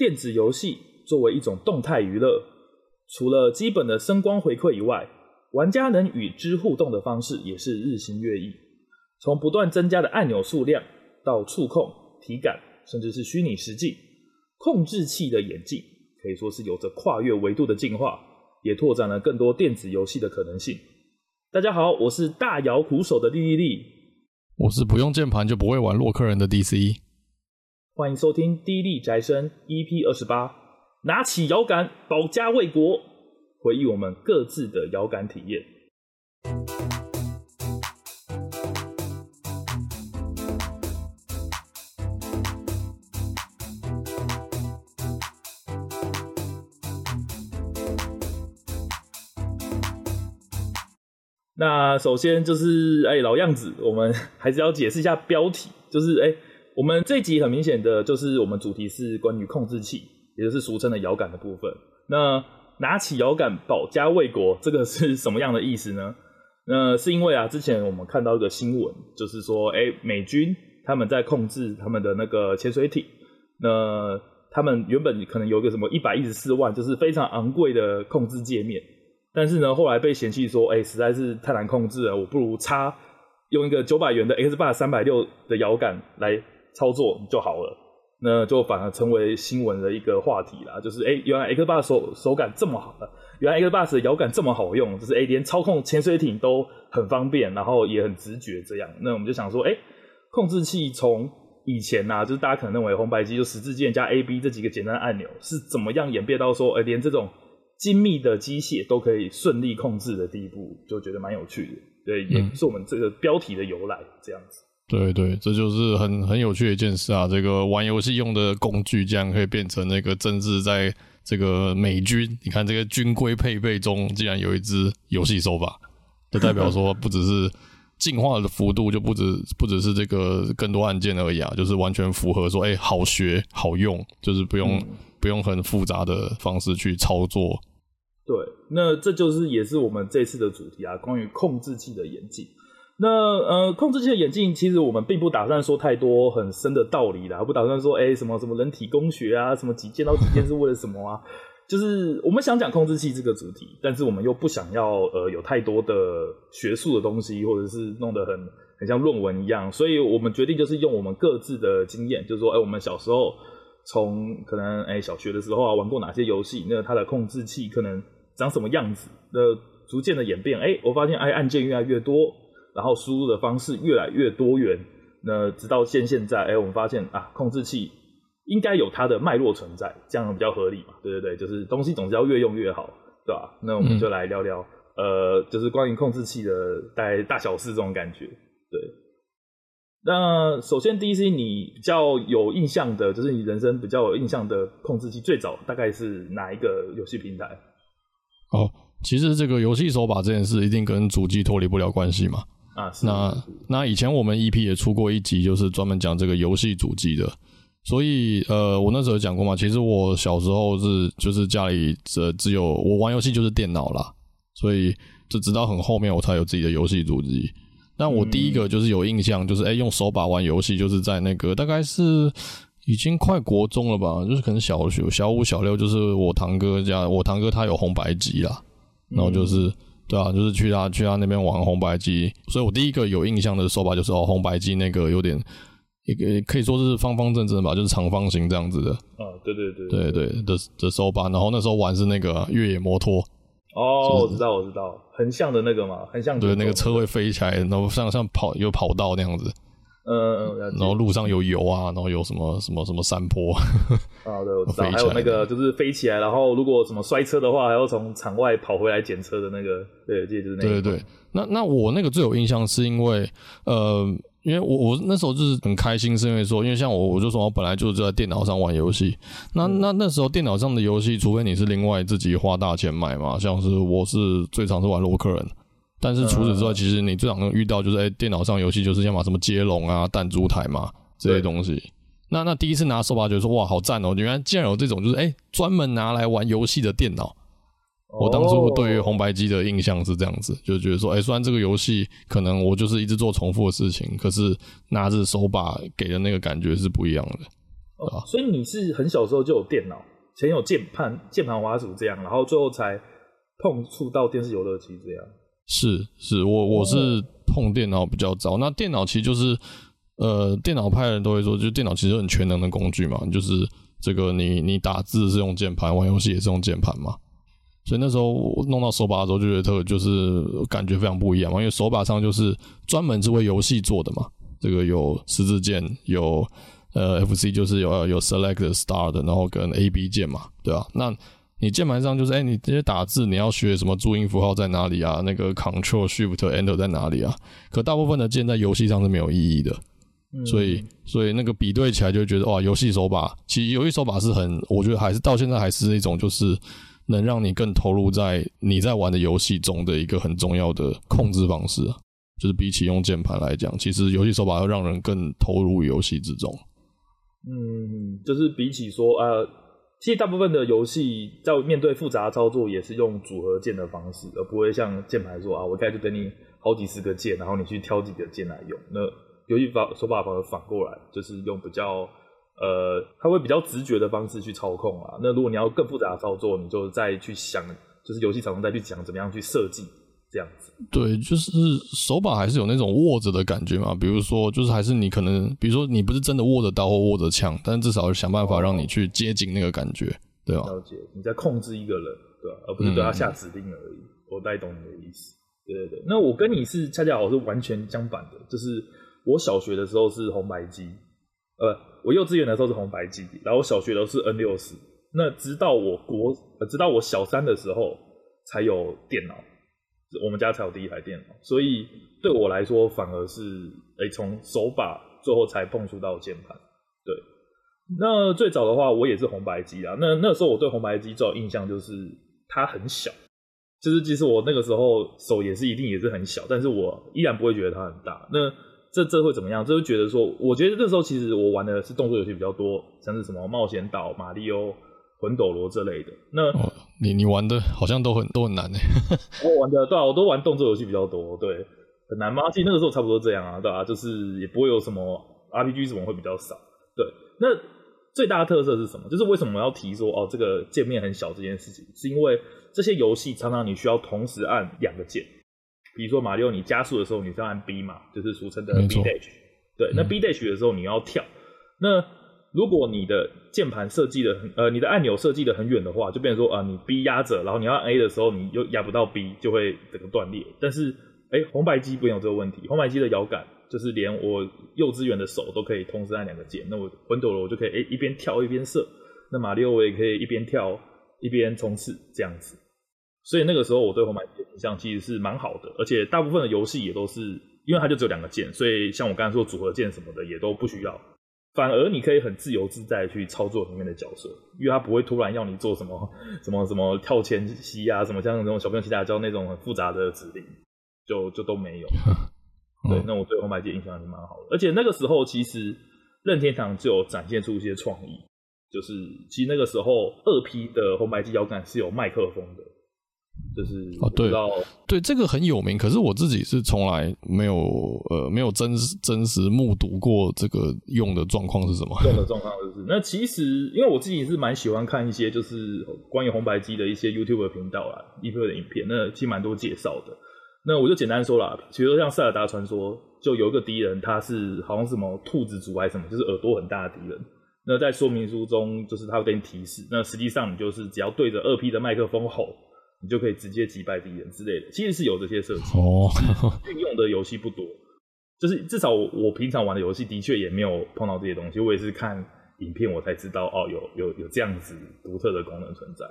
电子游戏作为一种动态娱乐，除了基本的声光回馈以外，玩家能与之互动的方式也是日新月异。从不断增加的按钮数量，到触控、体感，甚至是虚拟实境，控制器的演进可以说是有着跨越维度的进化，也拓展了更多电子游戏的可能性。大家好，我是大摇鼓手的莉莉莉，我是不用键盘就不会玩洛克人的 DC。欢迎收听《低力宅生》EP 二十八，拿起摇杆保家卫国，回忆我们各自的摇杆体验。那首先就是哎、老样子，我们还是要解释一下标题，就是哎。我们这集很明显的就是我们主题是关于控制器，也就是俗称的遥感的部分。那拿起遥感保家卫国，这个是什么样的意思呢？那是因为啊，之前我们看到一个新闻，就是说，哎，美军他们在控制他们的那个潜水艇，那他们原本可能有一个什么一百一十四万，就是非常昂贵的控制界面，但是呢，后来被嫌弃说，哎，实在是太难控制了，我不如插用一个九百元的 Xbox 三百六的遥感来。操作就好了，那就反而成为新闻的一个话题啦。就是哎、欸，原来 Xbox 手手感这么好了，原来 Xbox 的摇杆这么好用，就是哎、欸，连操控潜水艇都很方便，然后也很直觉这样。那我们就想说，哎、欸，控制器从以前呐、啊，就是大家可能认为红白机就十字键加 A B 这几个简单的按钮，是怎么样演变到说，哎、欸，连这种精密的机械都可以顺利控制的地步，就觉得蛮有趣的。对，也是我们这个标题的由来这样子。对对，这就是很很有趣的一件事啊！这个玩游戏用的工具，竟然可以变成那个政治，在这个美军，你看这个军规配备中，竟然有一支游戏手把，就代表说，不只是进化的幅度，就不止不只是这个更多按键而已啊，就是完全符合说，哎，好学好用，就是不用、嗯、不用很复杂的方式去操作。对，那这就是也是我们这次的主题啊，关于控制器的演进。那呃，控制器的演进，其实我们并不打算说太多很深的道理啦，不打算说哎、什么什么人体工学啊，什么几键到几键是为了什么啊？就是我们想讲控制器这个主题，但是我们又不想要呃有太多的学术的东西，或者是弄得很很像论文一样，所以我们决定就是用我们各自的经验，就是说哎、我们小时候从可能哎、小学的时候啊玩过哪些游戏，那它的控制器可能长什么样子，那逐渐的演变，哎、我发现哎按键越来越多。然后输入的方式越来越多元，那直到现现在，哎，我们发现啊，控制器应该有它的脉络存在，这样比较合理嘛？对对对，就是东西总是要越用越好，对吧？那我们就来聊聊，呃，就是关于控制器的大概大小事这种感觉。对，那首先 DC 你比较有印象的，就是你人生比较有印象的控制器，最早大概是哪一个游戏平台？哦，其实这个游戏手把这件事一定跟主机脱离不了关系嘛。啊，那那以前我们 EP 也出过一集，就是专门讲这个游戏主机的。所以呃，我那时候讲过嘛，其实我小时候是就是家里只只有我玩游戏就是电脑啦，所以就直到很后面我才有自己的游戏主机。但我第一个就是有印象，就是哎、用手把玩游戏，就是在那个大概是已经快国中了吧，就是可能小学小五小六，就是我堂哥家，我堂哥他有红白机啦，然后就是。对啊，就是去他去他那边玩红白机，所以我第一个有印象的手把就是哦，红白机那个有点一个可以说是方方正正吧，就是长方形这样子的。啊，对对对对对的的手把，然后那时候玩是那个越野摩托。哦，我知道我知道，横向的那个嘛，横向。对，那个车会飞起来，然后像像跑有跑道那样子。嗯嗯，然后路上有油啊，然后有什么什么什么山坡。啊，对，我知道。还有那个就是飞起来，然后如果什么摔车的话，还要从场外跑回来捡车的那个。对，这就是那个。对对对，那那我那个最有印象是因为，呃，因为我我那时候就是很开心，是因为说，因为像我我就说我本来就是在电脑上玩游戏，那那那时候电脑上的游戏，除非你是另外自己花大钱买嘛，像是我是最常是玩洛克人。但是除此之外，其实你最常能遇到就是，哎、欸，电脑上游戏就是要么什么接龙啊、弹珠台嘛这些东西。那那第一次拿手把，觉得说哇，好赞哦！原来竟然有这种就是，哎、欸，专门拿来玩游戏的电脑。我当初对于红白机的印象是这样子，就觉得说，哎、欸，虽然这个游戏可能我就是一直做重复的事情，可是拿着手把给的那个感觉是不一样的。哦，所以你是很小时候就有电脑，前有键盘、键盘滑鼠这样，然后最后才碰触到电视游乐机这样。是是，我我是碰电脑比较早。那电脑其实就是，呃，电脑派的人都会说，就电脑其实很全能的工具嘛，就是这个你你打字是用键盘，玩游戏也是用键盘嘛。所以那时候我弄到手把的时候，就觉得特就是感觉非常不一样嘛，因为手把上就是专门是为游戏做的嘛，这个有十字键，有。呃，FC 就是有有 Select Start，然后跟 AB 键嘛，对吧？那你键盘上就是，哎、欸，你这些打字你要学什么注音符号在哪里啊？那个 Control Shift Enter 在哪里啊？可大部分的键在游戏上是没有意义的，嗯、所以所以那个比对起来就会觉得哇，游戏手把其实游戏手把是很，我觉得还是到现在还是一种就是能让你更投入在你在玩的游戏中的一个很重要的控制方式，就是比起用键盘来讲，其实游戏手把要让人更投入游戏之中。嗯，就是比起说，呃，其实大部分的游戏在面对复杂操作也是用组合键的方式，而不会像键盘说啊，我一开始给你好几十个键，然后你去挑几个键来用。那游戏法手把反而反过来，就是用比较呃，它会比较直觉的方式去操控啊。那如果你要更复杂的操作，你就再去想，就是游戏厂商再去讲怎么样去设计。这样子，对，就是手把还是有那种握着的感觉嘛。比如说，就是还是你可能，比如说你不是真的握着刀或握着枪，但至少想办法让你去接近那个感觉，对吧？了解，你在控制一个人，对吧？而不是对他下指令而已。嗯、我大概懂你的意思。对对对，那我跟你是恰恰好是完全相反的，就是我小学的时候是红白机，呃，我幼稚园的时候是红白机，然后我小学都是 N 六十，那直到我国，呃，直到我小三的时候才有电脑。我们家才有第一台电脑，所以对我来说反而是诶，从手把最后才碰触到键盘。对，那最早的话，我也是红白机啊。那那时候我对红白机最有印象就是它很小，就是其实我那个时候手也是一定也是很小，但是我依然不会觉得它很大。那这这会怎么样？这会觉得说，我觉得那时候其实我玩的是动作游戏比较多，像是什么冒险岛、马里欧。魂斗罗这类的，那、哦、你你玩的好像都很都很难呢。我玩的对啊，我都玩动作游戏比较多，对，很难吗？其实那个时候差不多这样啊，对啊，就是也不会有什么 RPG 什么会比较少。对，那最大的特色是什么？就是为什么我要提说哦，这个界面很小这件事情，是因为这些游戏常常你需要同时按两个键，比如说马里奥，你加速的时候你是要按 B 嘛，就是俗称的 B dash。对，那 B dash 的时候你要跳，嗯、那。如果你的键盘设计的很，呃，你的按钮设计的很远的话，就变成说啊，你 B 压着，然后你要按 A 的时候，你又压不到 B，就会整个断裂。但是，哎、红白机不用这个问题，红白机的摇杆就是连我幼稚园的手都可以同时按两个键。那我魂斗罗我就可以哎、一边跳一边射，那马里奥我也可以一边跳一边冲刺这样子。所以那个时候我对红白机的印象其实是蛮好的，而且大部分的游戏也都是因为它就只有两个键，所以像我刚才说组合键什么的也都不需要。反而你可以很自由自在去操作里面的角色，因为他不会突然要你做什么 什么什么跳前膝啊，什么像那种小朋友骑大交那种很复杂的指令，就就都没有。对，那我对红白机印象还是蛮好的，而且那个时候其实任天堂就有展现出一些创意，就是其实那个时候二 P 的红白机摇杆是有麦克风的。就是哦，对，对，这个很有名。可是我自己是从来没有呃没有真实真实目睹过这个用的状况是什么。用的状况就是，那其实因为我自己是蛮喜欢看一些就是关于红白机的一些 YouTube 的频道啊，YouTube 的影片，那其实蛮多介绍的。那我就简单说啦，比如说像塞尔达传说，就有一个敌人，他是好像是什么兔子族还是什么，就是耳朵很大的敌人。那在说明书中，就是他会给你提示，那实际上你就是只要对着二 P 的麦克风吼。你就可以直接击败敌人之类的，其实是有这些设计哦，运用的游戏不多，就是至少我，我平常玩的游戏的确也没有碰到这些东西，我也是看影片我才知道哦，有有有这样子独特的功能存在，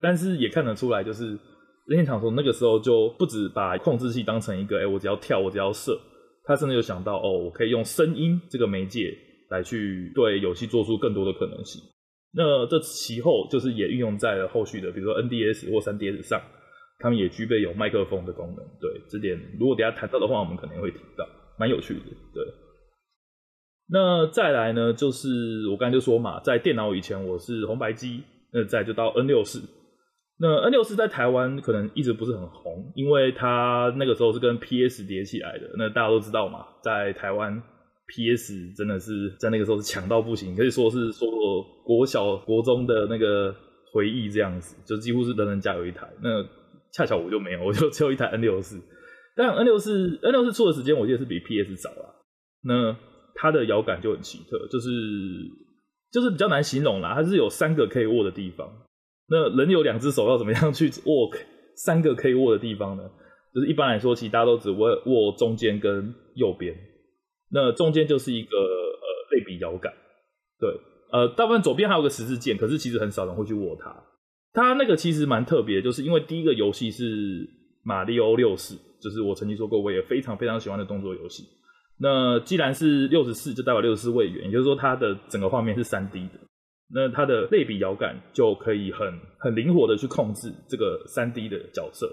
但是也看得出来，就是任天堂从那个时候就不止把控制器当成一个，哎、欸，我只要跳，我只要射，他真的有想到哦，我可以用声音这个媒介来去对游戏做出更多的可能性。那这其后就是也运用在了后续的，比如说 NDS 或 3DS 上，他们也具备有麦克风的功能。对，这点如果等下谈到的话，我们可能会提到，蛮有趣的。对。那再来呢，就是我刚才就说嘛，在电脑以前我是红白机，那再就到 N64。那 N64 在台湾可能一直不是很红，因为它那个时候是跟 PS 叠起来的。那大家都知道嘛，在台湾 PS 真的是在那个时候是强到不行，可以说是说国小国中的那个回忆这样子，就几乎是人人家有一台。那恰巧我就没有，我就只有一台 N 六四。但 N 六四 N 六四出的时间我记得是比 PS 早啦。那它的摇杆就很奇特，就是就是比较难形容啦。它是有三个可以握的地方。那人有两只手要怎么样去握三个可以握的地方呢？就是一般来说，其实大家都只握握中间跟右边。那中间就是一个呃类比摇杆，对，呃，大部分左边还有个十字键，可是其实很少人会去握它。它那个其实蛮特别，就是因为第一个游戏是马里奥六四，就是我曾经说过我也非常非常喜欢的动作游戏。那既然是六十四，就代表六十四位元，也就是说它的整个画面是三 D 的。那它的类比摇杆就可以很很灵活的去控制这个三 D 的角色。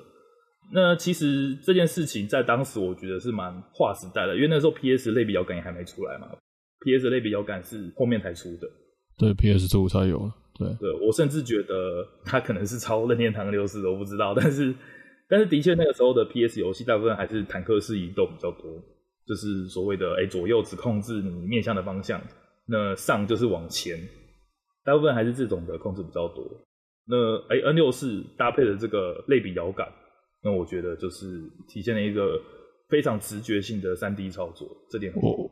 那其实这件事情在当时我觉得是蛮划时代的，因为那时候 PS 类比摇杆也还没出来嘛，PS 类比摇杆是后面才出的，对，PS2 才有，对，对我甚至觉得它可能是超任天堂六四的，我不知道，但是但是的确那个时候的 PS 游戏大部分还是坦克式移动比较多，就是所谓的哎左右只控制你面向的方向，那上就是往前，大部分还是这种的控制比较多，那哎 N 六四搭配的这个类比摇杆。那我觉得就是体现了一个非常直觉性的三 D 操作，这点很我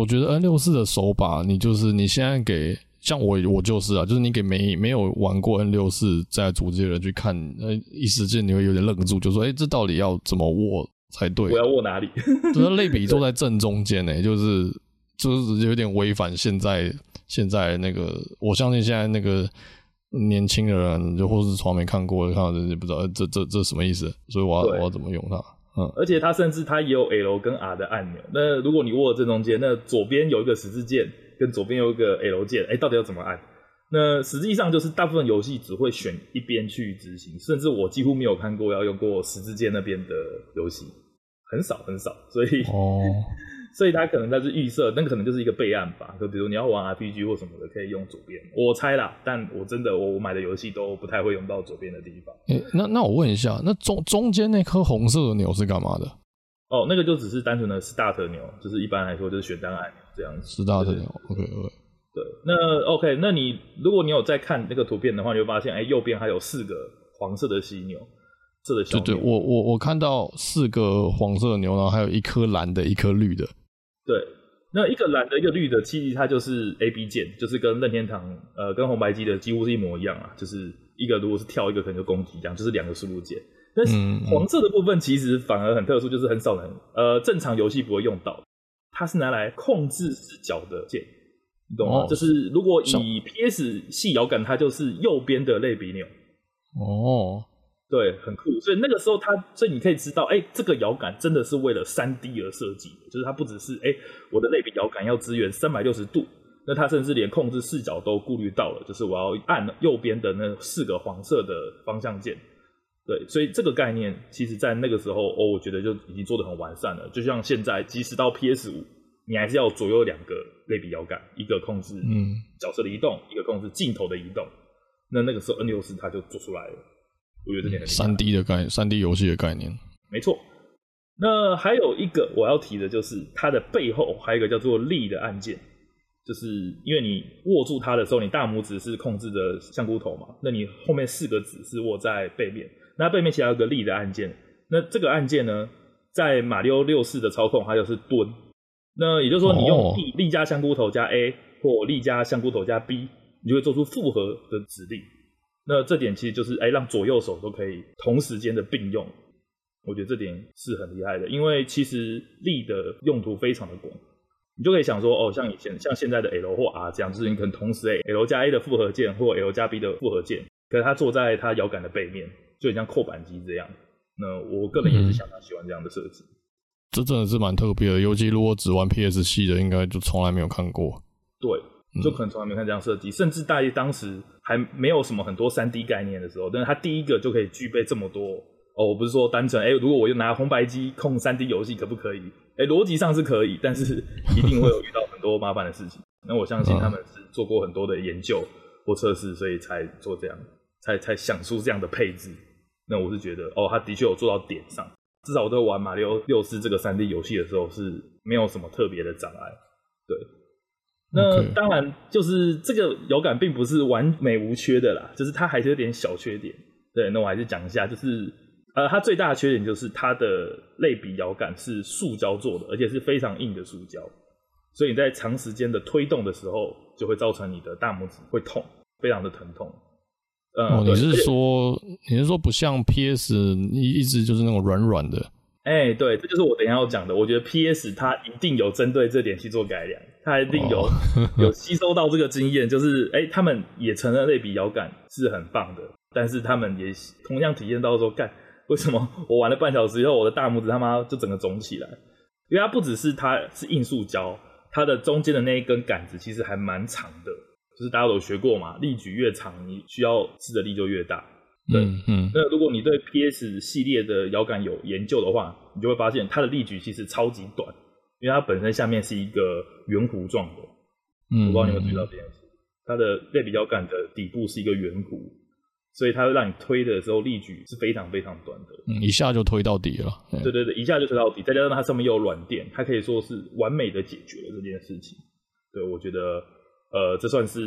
我觉得 N 六四的手把，你就是你现在给像我我就是啊，就是你给没没有玩过 N 六四在主机的人去看，那一时间你会有点愣住，就说哎、欸，这到底要怎么握才对？我要握哪里？就是类比坐在正中间呢，就是就是有点违反现在现在那个，我相信现在那个。年轻的人就或是从来没看过，看到这些不知道这这这什么意思，所以我要我要怎么用它？嗯，而且它甚至它也有 L 跟 R 的按钮。那如果你握正中间，那左边有一个十字键，跟左边有一个 L 键，哎、欸，到底要怎么按？那实际上就是大部分游戏只会选一边去执行，甚至我几乎没有看过要用过十字键那边的游戏，很少很少，所以哦。所以它可能它是预设，那个可能就是一个备案吧。就比如你要玩 RPG 或什么的，可以用左边。我猜啦，但我真的我我买的游戏都不太会用到左边的地方。欸、那那我问一下，那中中间那颗红色的钮是干嘛的？哦，那个就只是单纯的 Start 钮，就是一般来说就是选单按钮这样子。Start 钮，OK OK。对，那 OK，那你如果你有在看那个图片的话，你会发现，哎、欸，右边还有四个黄色的犀牛。色的小对对，我我我看到四个黄色的牛，然后还有一颗蓝的，一颗绿的。对，那一个蓝的，一个绿的，其实它就是 A B 键，就是跟任天堂呃跟红白机的几乎是一模一样啊，就是一个如果是跳，一个可能就攻击这样，就是两个输入键。但是黄色的部分其实反而很特殊，就是很少人呃正常游戏不会用到，它是拿来控制视角的键，你懂吗？哦、就是如果以 P S 系摇杆，它就是右边的类比钮。哦。对，很酷。所以那个时候它，所以你可以知道，哎，这个摇杆真的是为了三 D 而设计的，就是它不只是哎，我的类比摇杆要支援三百六十度，那它甚至连控制视角都顾虑到了，就是我要按右边的那四个黄色的方向键。对，所以这个概念，其实在那个时候，哦，我觉得就已经做的很完善了。就像现在，即使到 PS 五，你还是要左右两个类比摇杆，一个控制嗯角色的移动，嗯、一个控制镜头的移动。那那个时候，N 六四它就做出来了。我觉得这点很三 D 的概念，三 D 游戏的概念，没错。那还有一个我要提的，就是它的背后还有一个叫做力的按键，就是因为你握住它的时候，你大拇指是控制着香菇头嘛，那你后面四个指是握在背面，那背面其实还有个力的按键。那这个按键呢，在马里奥六四的操控，还有是蹲。那也就是说，你用力力加香菇头加 A，或力加香菇头加 B，你就会做出复合的指令。那这点其实就是哎，让左右手都可以同时间的并用，我觉得这点是很厉害的，因为其实力的用途非常的广，你就可以想说哦，像以前像现在的 L 或 R 这样，就是你可能同时 L 加 A 的复合键或 L 加 B 的复合键，可是它坐在它摇杆的背面，就很像扣板机这样。那我个人也是相当喜欢这样的设计。嗯，这真的是蛮特别的，尤其如果只玩 PS 系的，应该就从来没有看过。对。就可能从来没看这样设计，甚至大约当时还没有什么很多三 D 概念的时候，但是它第一个就可以具备这么多哦。我不是说单纯哎、如果我就拿红白机控三 D 游戏可不可以？哎、逻辑上是可以，但是一定会有遇到很多麻烦的事情。那我相信他们是做过很多的研究或测试，所以才做这样，才才想出这样的配置。那我是觉得哦，他的确有做到点上，至少我在玩马里奥六四这个三 D 游戏的时候是没有什么特别的障碍。对，那当然就是这个摇杆并不是完美无缺的啦，就是它还是有点小缺点。对，那我还是讲一下，就是呃，它最大的缺点就是它的类比摇杆是塑胶做的，而且是非常硬的塑胶，所以你在长时间的推动的时候，就会造成你的大拇指会痛，非常的疼痛。嗯、哦，你是说你是说不像 PS 一一直就是那种软软的？哎、欸，对，这就是我等一下要讲的。我觉得 PS 它一定有针对这点去做改良，它一定有、哦、有吸收到这个经验，就是哎、欸，他们也承认类比摇杆是很棒的，但是他们也同样体验到说，干为什么我玩了半小时以后，我的大拇指他妈就整个肿起来？因为它不只是它是硬塑胶，它的中间的那一根杆子其实还蛮长的。就是大家都有学过嘛，力矩越长，你需要施的力就越大。对，嗯，嗯，那如果你对 PS 系列的摇杆有研究的话，你就会发现它的力矩其实超级短，因为它本身下面是一个圆弧状的。嗯，我不知道你有没有注意到这件事。它的类比较杆的底部是一个圆弧，所以它会让你推的时候力矩是非常非常短的。嗯，一下就推到底了。对对对，一下就推到底，再加上它上面又有软垫，它可以说是完美的解决了这件事情。对，我觉得。呃，这算是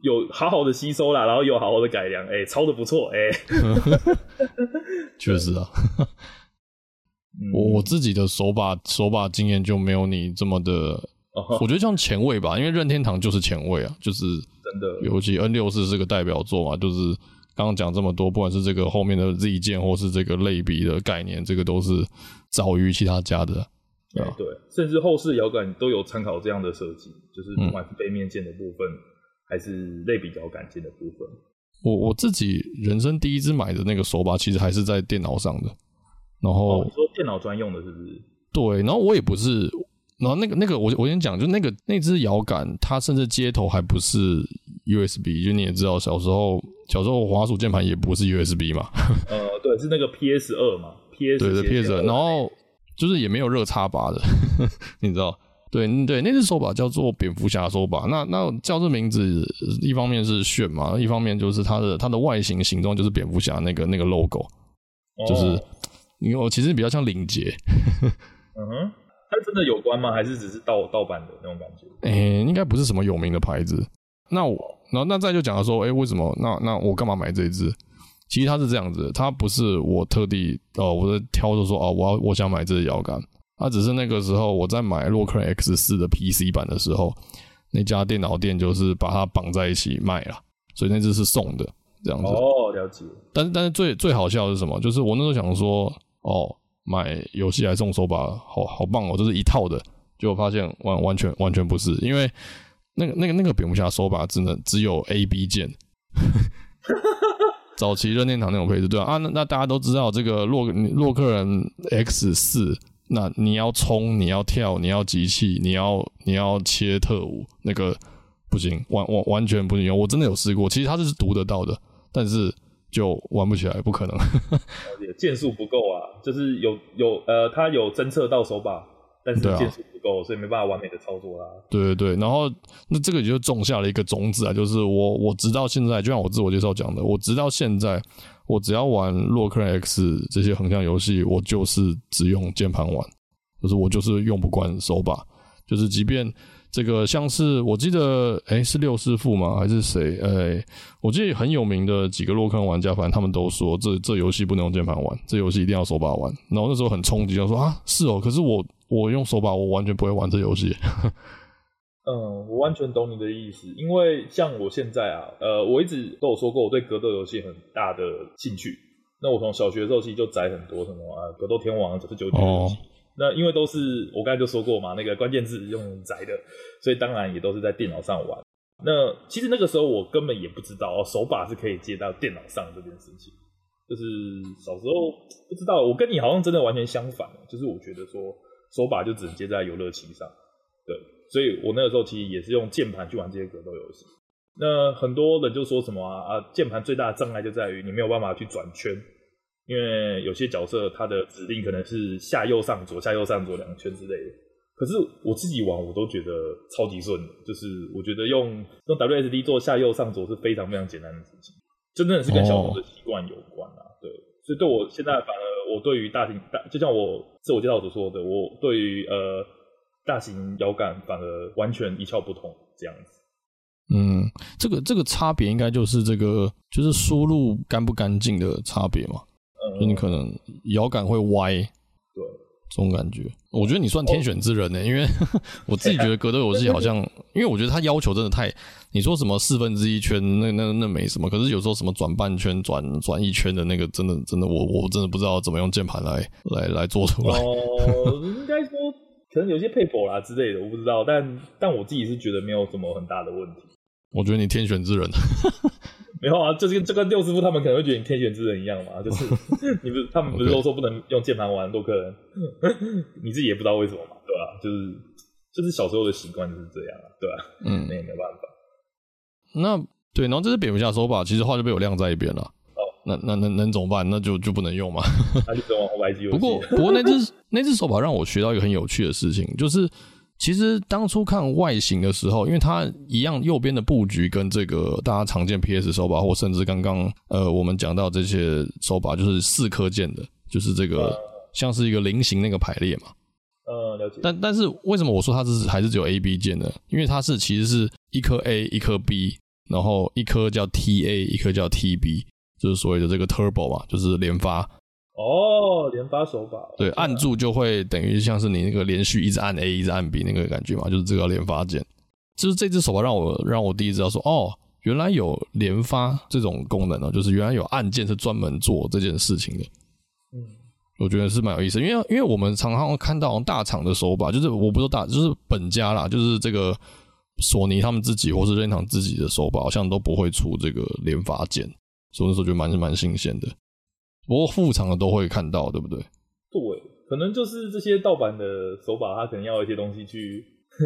有好好的吸收啦，然后有好好的改良，哎、欸，抄的不错，哎、欸，确实啊，我我自己的手把手把经验就没有你这么的，我觉得像前卫吧，因为任天堂就是前卫啊，就是真的，尤其 N 六四是个代表作嘛，就是刚刚讲这么多，不管是这个后面的 Z 键或是这个类比的概念，这个都是早于其他家的。对，对，甚至后世摇杆都有参考这样的设计，就是不管是背面键的部分，嗯、还是类比摇杆键的部分。我我自己人生第一支买的那个手把，其实还是在电脑上的。然后、哦、你说电脑专用的，是不是？对，然后我也不是，然后那个那个我我先讲，就那个那只摇杆，它甚至接头还不是 USB，就你也知道，小时候小时候滑鼠键盘也不是 USB 嘛。呃，对，是那个 PS 二嘛，PS 对对 PS 二，然后。就是也没有热插拔的，你知道？对对，那只手把叫做蝙蝠侠手把。那那叫这名字，一方面是炫嘛，一方面就是它的它的外形形状就是蝙蝠侠那个那个 logo，、哦、就是因为我其实比较像领结。嗯哼，它真的有关吗？还是只是盗盗版的那种感觉？诶、欸，应该不是什么有名的牌子。那我，然后那再就讲到说，诶、欸，为什么？那那我干嘛买这一只？其实它是这样子，它不是我特地哦，我在挑着说哦，我要我想买这只摇杆，它只是那个时候我在买洛克 X 四的 PC 版的时候，那家电脑店就是把它绑在一起卖了，所以那只是送的这样子。哦，了解。但是但是最最好笑的是什么？就是我那时候想说哦，买游戏来送手把，好好棒哦，这是一套的，结果发现完完全完全不是，因为那个那个那个蝙蝠侠手把只能只有 A B 键。早期任天堂那种配置，对啊，啊那，那大家都知道这个洛洛克人 X 四，那你要冲，你要跳，你要集气，你要你要切特务，那个不行，完完完全不行。我真的有试过，其实它是读得到的，但是就玩不起来，不可能。键数不够啊，就是有有呃，它有侦测到手把。但是键数不够，所以没办法完美的操作啦。对对对，然后那这个也就种下了一个种子啊，就是我我直到现在，就像我自我介绍讲的，我直到现在，我只要玩洛克人 X 这些横向游戏，我就是只用键盘玩，就是我就是用不惯手把，就是即便这个像是我记得，诶是六师傅吗？还是谁？诶我记得很有名的几个洛克玩家，反正他们都说这这游戏不能用键盘玩，这游戏一定要手把玩。然后那时候很冲击，就说啊是哦，可是我。我用手把，我完全不会玩这游戏。嗯，我完全懂你的意思，因为像我现在啊，呃，我一直都有说过，我对格斗游戏很大的兴趣。那我从小学的时候其实就宅很多什么啊，格斗天王九十九点游戏。那因为都是我刚才就说过嘛，那个关键字用载的，所以当然也都是在电脑上玩。那其实那个时候我根本也不知道哦手把是可以接到电脑上这件事情，就是小时候不知道。我跟你好像真的完全相反，就是我觉得说。手把就只能接在游乐器上，对，所以我那个时候其实也是用键盘去玩这些格斗游戏。那很多人就说什么啊啊，键盘最大的障碍就在于你没有办法去转圈，因为有些角色它的指令可能是下右上左下右上左两圈之类的。可是我自己玩我都觉得超级顺，就是我觉得用用 WSD 做下右上左是非常非常简单的事情，真的是跟小朋友的习惯有关啊，对。所以对我现在反而，我对于大型大，就像我自我介绍所说的，我对于呃大型摇杆反而完全一窍不通这样子。嗯，这个这个差别应该就是这个就是输入干不干净的差别嘛。嗯，就你可能摇杆会歪。对。这种感觉，我觉得你算天选之人呢、欸，因为 我自己觉得格斗游戏好像，因为我觉得它要求真的太，你说什么四分之一圈，那那那没什么，可是有时候什么转半圈、转转一圈的那个，真的真的，我我真的不知道怎么用键盘来来来做出来。哦，应该说可能有些配否啦之类的，我不知道，但但我自己是觉得没有什么很大的问题。我觉得你天选之人。没有啊，就是跟这跟六师傅他们可能会觉得你天选之人一样嘛，就是你不是他们不是都说不能用键盘玩洛克人，你自己也不知道为什么嘛，对吧、啊？就是就是小时候的习惯就是这样，对吧、啊？嗯，那也没办法。那对，然后这是蝙蝠侠手把，其实话就被我晾在一边了。哦，那那能能怎么办？那就就不能用嘛。不过不过那只那只手把让我学到一个很有趣的事情，就是。其实当初看外形的时候，因为它一样右边的布局跟这个大家常见 PS 手把，或甚至刚刚呃我们讲到这些手把，就是四颗键的，就是这个像是一个菱形那个排列嘛。呃，了解。但但是为什么我说它是还是只有 A B 键呢？因为它是其实是一颗 A 一颗 B，然后一颗叫 T A，一颗叫 T B，就是所谓的这个 Turbo 嘛，就是连发。哦，连发手把，对，按住就会等于像是你那个连续一直按 A 一直按 B 那个感觉嘛，就是这个连发键。就是这只手把让我让我第一次知道说，哦，原来有连发这种功能哦，就是原来有按键是专门做这件事情的。嗯，我觉得是蛮有意思，因为因为我们常常会看到大厂的手把，就是我不说大，就是本家啦，就是这个索尼他们自己或是任天堂自己的手把，好像都不会出这个连发键，所以那时候觉得蛮蛮新鲜的。不过副厂的都会看到，对不对？对，可能就是这些盗版的手把，它可能要一些东西去，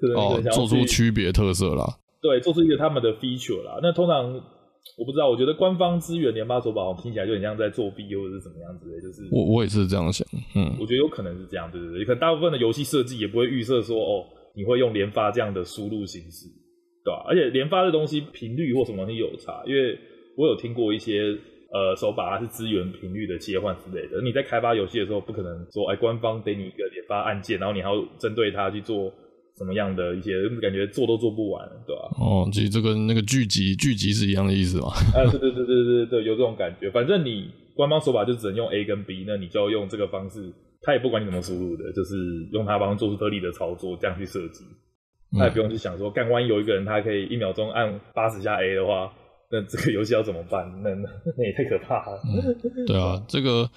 可能哦，做出区别特色啦。对，做出一个他们的 feature 啦。那通常我不知道，我觉得官方资源连发手把，我听起来就很像在作弊或者是怎么样子的。就是我我也是这样想，嗯，我觉得有可能是这样，对不对？可能大部分的游戏设计也不会预设说，哦，你会用连发这样的输入形式，对吧？而且连发的东西频率或什么东西有差，因为我有听过一些。呃，手把它是资源频率的切换之类的。你在开发游戏的时候，不可能说，哎，官方给你一个连发按键，然后你还要针对它去做什么样的一些，感觉做都做不完，对吧？哦，其实这跟那个剧集剧集是一样的意思嘛。啊，对对对对对对，有这种感觉。反正你官方手把就只能用 A 跟 B，那你就要用这个方式，他也不管你怎么输入的，就是用它帮做出特例的操作，这样去设计。他也不用去想说，干万一有一个人他可以一秒钟按八十下 A 的话。那这个游戏要怎么办？那那那也太可怕了。嗯、对啊，这个，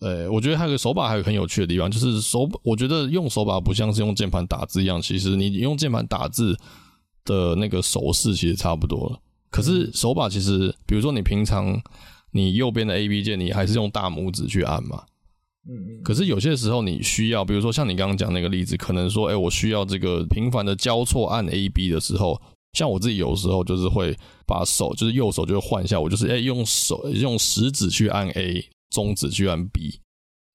呃、欸，我觉得还有个手把，还有很有趣的地方，就是手，我觉得用手把不像是用键盘打字一样，其实你用键盘打字的那个手势其实差不多了。可是手把其实，比如说你平常你右边的 A B 键，你还是用大拇指去按嘛。嗯嗯。可是有些时候你需要，比如说像你刚刚讲那个例子，可能说，哎、欸，我需要这个频繁的交错按 A B 的时候。像我自己有时候就是会把手，就是右手就会换一下，我就是哎、欸、用手用食指去按 A，中指去按 B，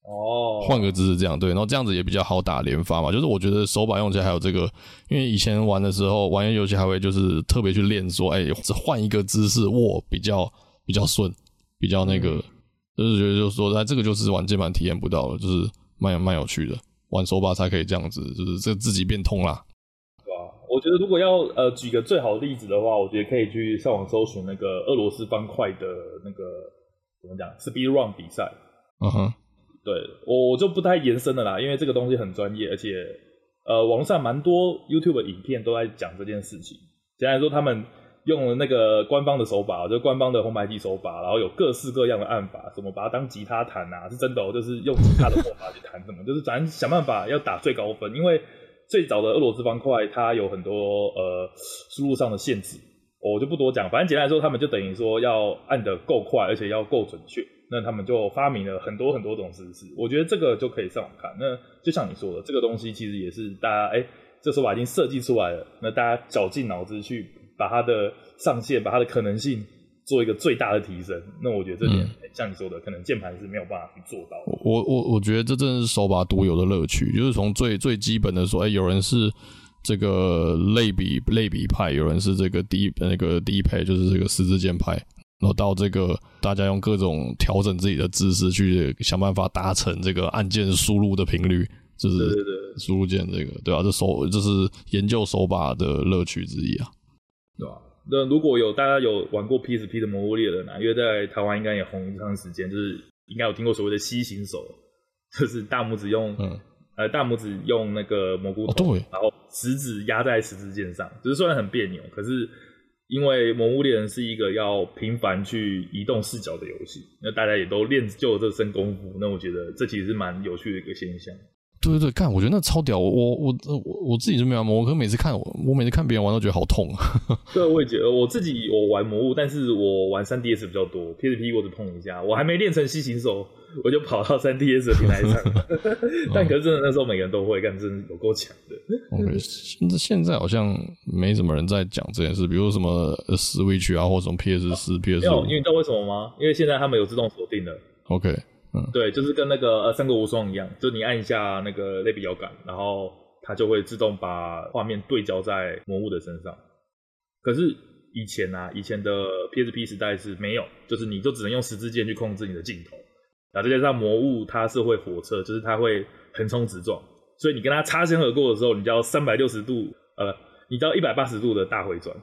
哦，换个姿势这样对，然后这样子也比较好打连发嘛。就是我觉得手把用起来还有这个，因为以前玩的时候玩游戏还会就是特别去练说，哎、欸，只换一个姿势握比较比较顺，比较那个，嗯、就是觉得就是说，哎，这个就是玩键盘体验不到了，就是蛮蛮有趣的，玩手把才可以这样子，就是这自己变通啦。我觉得如果要呃举个最好的例子的话，我觉得可以去上网搜寻那个俄罗斯方块的那个怎么讲 Speed Run 比赛。嗯哼、uh，huh. 对我我就不太延伸了啦，因为这个东西很专业，而且呃网上蛮多 YouTube 的影片都在讲这件事情。简单来说，他们用了那个官方的手法，就官方的红白机手法，然后有各式各样的按法，什么把它当吉他弹啊，是真的哦，就是用吉他的握法去弹，什么就是咱想办法要打最高分，因为。最早的俄罗斯方块，它有很多呃输入上的限制，我就不多讲。反正简单来说，他们就等于说要按得够快，而且要够准确。那他们就发明了很多很多种姿势。我觉得这个就可以上网看。那就像你说的，这个东西其实也是大家哎、欸，这手把已经设计出来了，那大家绞尽脑汁去把它的上限，把它的可能性。做一个最大的提升，那我觉得这点、嗯、像你说的，可能键盘是没有办法去做到的。我我我觉得这真的是手把独有的乐趣，就是从最最基本的说，哎、欸，有人是这个类比类比派，有人是这个低那个低配，就是这个十字键派，然后到这个大家用各种调整自己的姿势去想办法达成这个按键输入的频率，就是输入键这个，对啊，这手这是研究手把的乐趣之一啊，对吧、啊？那如果有大家有玩过 PSP 的《魔物猎人》啊，因为在台湾应该也红一段时间，就是应该有听过所谓的 C 型手，就是大拇指用，嗯，呃，大拇指用那个蘑菇头，哦、对，然后食指压在十字键上，就是虽然很别扭，可是。因为《魔物猎人》是一个要频繁去移动视角的游戏，那大家也都练就了这身功夫，那我觉得这其实是蛮有趣的一个现象。对对对，干，我觉得那超屌！我我我我自己就没玩魔物，可是每次看我，我每次看别人玩都觉得好痛啊。对，我也觉得我自己我玩魔物，但是我玩三 DS 比较多，PSP 我只碰一下，我还没练成 C 型手，我就跑到三 DS 的平台上。但可是真的那时候每个人都会，干真的有够强的。OK，现在现在好像没什么人在讲这件事，比如说什么 Switch 啊，或者什么 PS 四、PS 五。因为你知道为什么吗？因为现在他们有自动锁定了。OK。嗯，对，就是跟那个呃《三国无双》一样，就你按一下那个类比摇杆，然后它就会自动把画面对焦在魔物的身上。可是以前啊，以前的 PSP 时代是没有，就是你就只能用十字键去控制你的镜头。然后再加上魔物它是会火车，就是它会横冲直撞，所以你跟它擦身而过的时候，你就要三百六十度，呃，你就要一百八十度的大回转。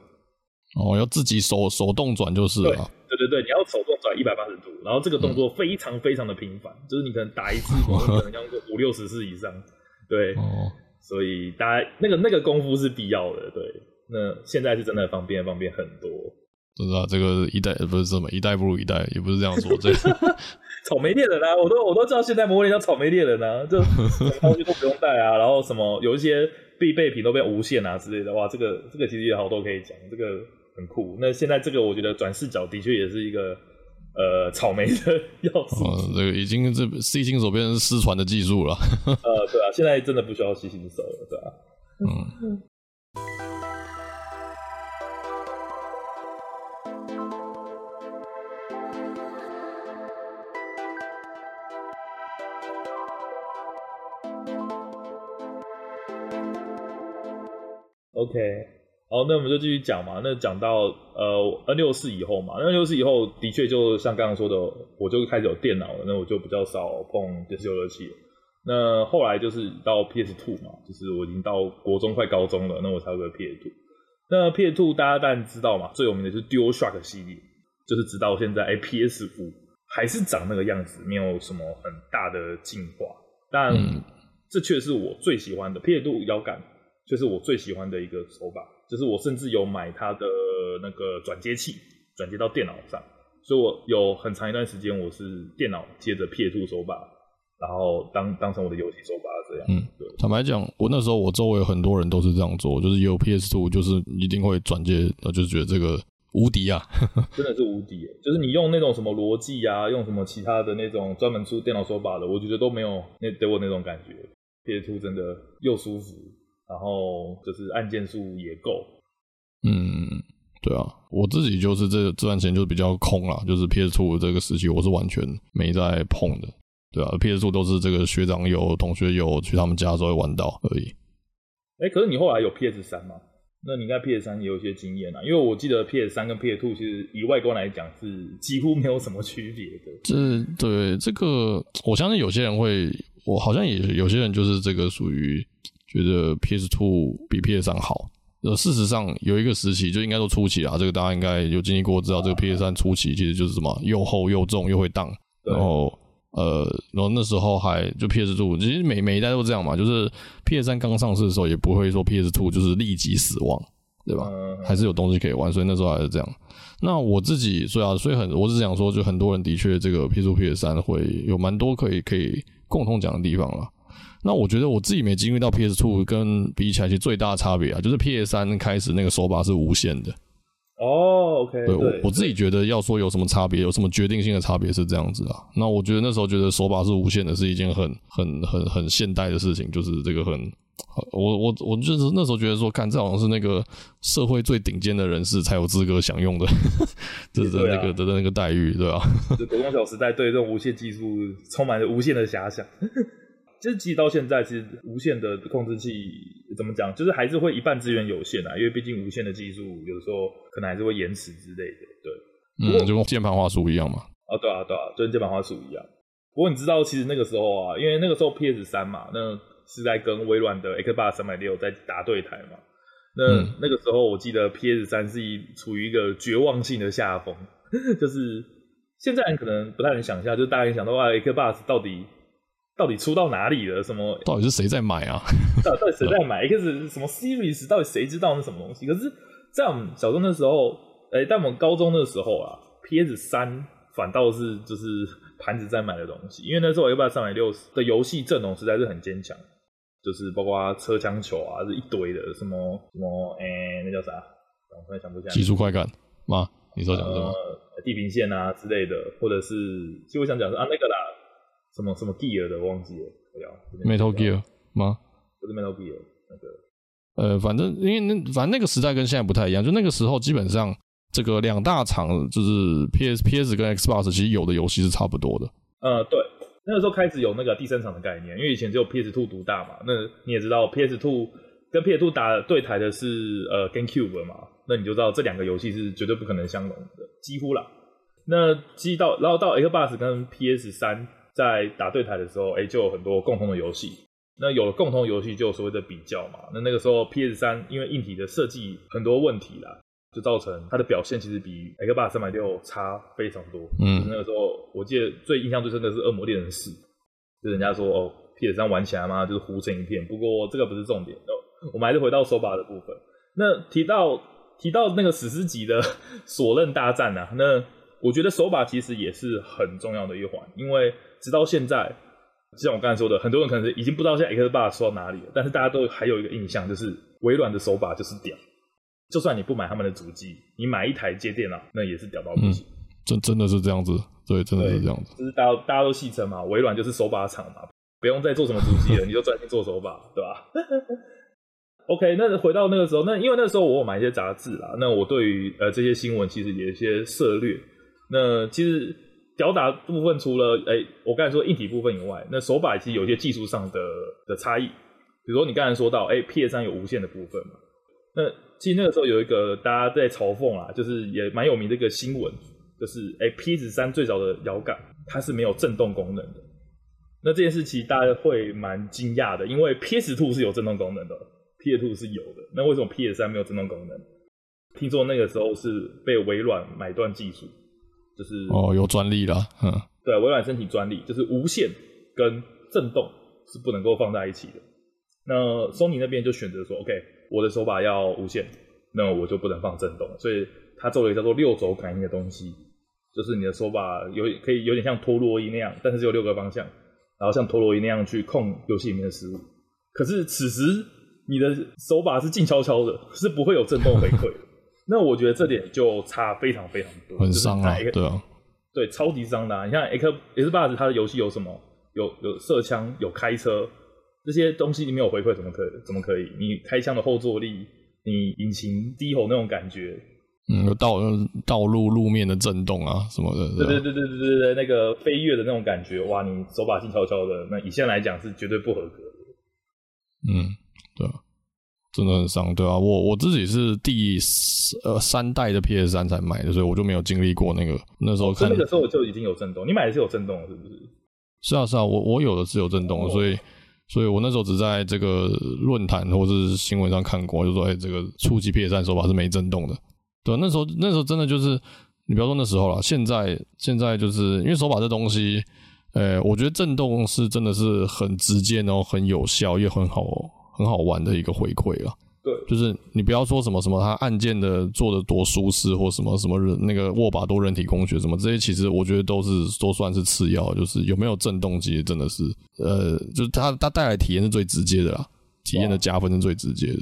哦，要自己手手动转就是了。对对对，你要手动转一百八十度，然后这个动作非常非常的频繁，嗯、就是你可能打一次，可能要个五六十次以上。对，哦、所以大家那个那个功夫是必要的。对，那现在是真的方便方便很多。不知道，这个一代不是这么一代不如一代，也不是这样说。这 草莓猎人啊，我都我都知道现在魔物猎人叫草莓猎人啊，就什么东西都不用带啊，然后什么有一些必备品都变无限啊之类的。哇，这个这个其实有好多可以讲这个。很酷。那现在这个，我觉得转视角的确也是一个呃草莓的 要素。这个已经这 C 型手变成失传的技术了。呃，对啊，现在真的不需要 C 型手了，对吧？嗯。OK。好，那我们就继续讲嘛。那讲到呃 N 六四以后嘛，N 六四以后的确就像刚刚说的，我就开始有电脑了，那我就比较少碰电视游乐器了。那后来就是到 PS Two 嘛，就是我已经到国中快高中了，那我才有个 PS Two。那 PS Two 大家当然知道嘛，最有名的就是 DualShock 系列，就是直到现在，哎，PS 五还是长那个样子，没有什么很大的进化。但这却是我最喜欢的 PS Two 摇杆，就是我最喜欢的一个手把。就是我甚至有买它的那个转接器，转接到电脑上，所以我有很长一段时间我是电脑接着 PS2 手把，然后当当成我的游戏手把这样。嗯，对。坦白讲，我那时候我周围很多人都是这样做，就是有 PS2 就是一定会转接，就是觉得这个无敌啊，真的是无敌。就是你用那种什么逻辑啊，用什么其他的那种专门出电脑手把的，我觉得都没有那给我那种感觉。PS2 真的又舒服。然后就是按键数也够，嗯，对啊，我自己就是这这段时间就是比较空了，就是 PS Two 这个时期我是完全没在碰的，对啊，PS Two 都是这个学长有、同学有去他们家的时候会玩到而已。哎，可是你后来有 PS 三吗？那你应该 PS 三也有一些经验啊，因为我记得 PS 三跟 PS Two 其实以外观来讲是几乎没有什么区别的。这对这个，我相信有些人会，我好像也有些人就是这个属于。觉得 PS Two 比 PS 三好。呃，事实上有一个时期就应该说初期啊，这个大家应该有经历过，知道这个 PS 三初期其实就是什么又厚又重又会荡。然后呃，然后那时候还就 PS Two，其实每每一代都这样嘛，就是 PS 三刚上市的时候也不会说 PS Two 就是立即死亡，对吧？还是有东西可以玩，所以那时候还是这样。那我自己所以啊，所以很，我只想说，就很多人的确这个 PS Two PS 三会有蛮多可以可以共同讲的地方了。那我觉得我自己没经历到 PS Two 跟比起来，其实最大的差别啊，就是 PS 三开始那个手把是无限的。哦，OK，对，对我我自己觉得要说有什么差别，有什么决定性的差别是这样子啊。那我觉得那时候觉得手把是无限的是一件很很很很现代的事情，就是这个很，我我我就是那时候觉得说，看这好像是那个社会最顶尖的人士才有资格享用的，这的那个的那个待遇，对吧？国中小时代对这种无限技术充满了无限的遐想。其实，即使到现在，其实无线的控制器怎么讲，就是还是会一半资源有限啊，因为毕竟无线的技术有的时候可能还是会延迟之类的。对，嗯，就跟键盘滑鼠一样嘛。啊，对啊，对啊，就跟键盘滑鼠一样。不过你知道，其实那个时候啊，因为那个时候 PS 三嘛，那是在跟微软的 Xbox 三百六在打对台嘛。那、嗯、那个时候我记得 PS 三是一处于一个绝望性的下风，就是现在人可能不太能想象，就是大家想到哇 Xbox 到底到底出到哪里了？什么？到底是谁在买啊？到底谁在买 一个是什么 Series？到底谁知道那什么东西？可是，在我们小时候那时候，哎、欸，在我们高中那时候啊，PS 三反倒是就是盘子在买的东西，因为那时候 Xbox 三百六的游戏阵容实在是很坚强。就是包括车枪球啊，是一堆的，什么什么，哎、欸，那叫啥？我突然想不起来。快感吗？你说讲什么？呃，地平线啊之类的，或者是，其实我想讲是啊，那个啦，什么什么 Gear 的，忘记了，不要。Metal Gear 吗？不是 Metal Gear，那个。呃，反正因为那反正那个时代跟现在不太一样，就那个时候基本上这个两大厂就是 PS PS 跟 Xbox，其实有的游戏是差不多的。呃，对。那个时候开始有那个第三场的概念，因为以前只有 PS Two 独大嘛。那你也知道，PS Two 跟 PS Two 打对台的是呃 GameCube 嘛，那你就知道这两个游戏是绝对不可能相容的，几乎啦。那机到然后到 Xbox 跟 PS 三在打对台的时候，哎、欸，就有很多共同的游戏。那有了共同游戏，就有所谓的比较嘛。那那个时候 PS 三因为硬体的设计很多问题啦。就造成它的表现其实比 Xbox 三百六差非常多。嗯，那个时候我记得最印象最深的是《恶魔猎人四》，就人家说哦，PS 三玩起来嘛，就是糊成一片。不过这个不是重点，我们还是回到手把的部分。那提到提到那个史诗级的 锁刃大战啊，那我觉得手把其实也是很重要的一环，因为直到现在，就像我刚才说的，很多人可能已经不知道现在 Xbox 说到哪里了，但是大家都还有一个印象，就是微软的手把就是屌。就算你不买他们的主机，你买一台接电脑，那也是屌到不行。嗯、真真的是这样子，对，真的是这样子。就是大家大家都戏称嘛，微软就是手把厂嘛，不用再做什么主机了，你就专心做手把，对吧？OK，那回到那个时候，那因为那个时候我有买一些杂志啦，那我对于呃这些新闻其实有一些涉猎。那其实屌打部分除了哎、我刚才说硬体部分以外，那手把其实有些技术上的的差异。比如说你刚才说到，哎、PS3 有无线的部分嘛，那。其实那个时候有一个大家在嘲讽啊，就是也蛮有名的一个新闻，就是哎，PS3 最早的摇杆它是没有震动功能的。那这件事其实大家会蛮惊讶的，因为 PS2 是有震动功能的，PS2 是有的。那为什么 PS3 没有震动功能？听说那个时候是被微软买断技术，就是哦，有专利了，嗯，对，微软申请专利，就是无线跟震动是不能够放在一起的。那 Sony 那边就选择说，OK。我的手把要无线，那我就不能放震动，所以他做了一个叫做六轴感应的东西，就是你的手把有可以有点像陀螺仪那样，但是只有六个方向，然后像陀螺仪那样去控游戏里面的事物。可是此时你的手把是静悄悄的，是不会有震动回馈的。那我觉得这点就差非常非常多，很伤啊，对啊，对，超级伤的啊。你像 X Xbox 它的游戏有什么？有有射枪，有开车。这些东西你没有回馈怎么可以？怎么可以？你开枪的后坐力，你引擎低吼那种感觉，嗯，道道路路面的震动啊什么的，对对对对对对对，那个飞跃的那种感觉，哇，你手把静悄悄的，那以现在来讲是绝对不合格的。嗯，对啊，真的很伤，对啊，我我自己是第呃三代的 PS 三才买的，所以我就没有经历过那个那时候看。那个时候就已经有震动，你买的是有震动是不是？是啊是啊，我我有的是有震动的，所以。所以我那时候只在这个论坛或是新闻上看过，就说：“哎、欸，这个初级 PS 三手把是没震动的。”对，那时候那时候真的就是，你不要说那时候了，现在现在就是因为手把这东西，呃、欸，我觉得震动是真的是很直接，然后很有效，也很好很好玩的一个回馈了。对，就是你不要说什么什么，它按键的做的多舒适，或什么什么人那个握把多人体工学什么这些，其实我觉得都是都算是次要，就是有没有震动，其实真的是呃，就是它它带来体验是最直接的啦，体验的加分是最直接的。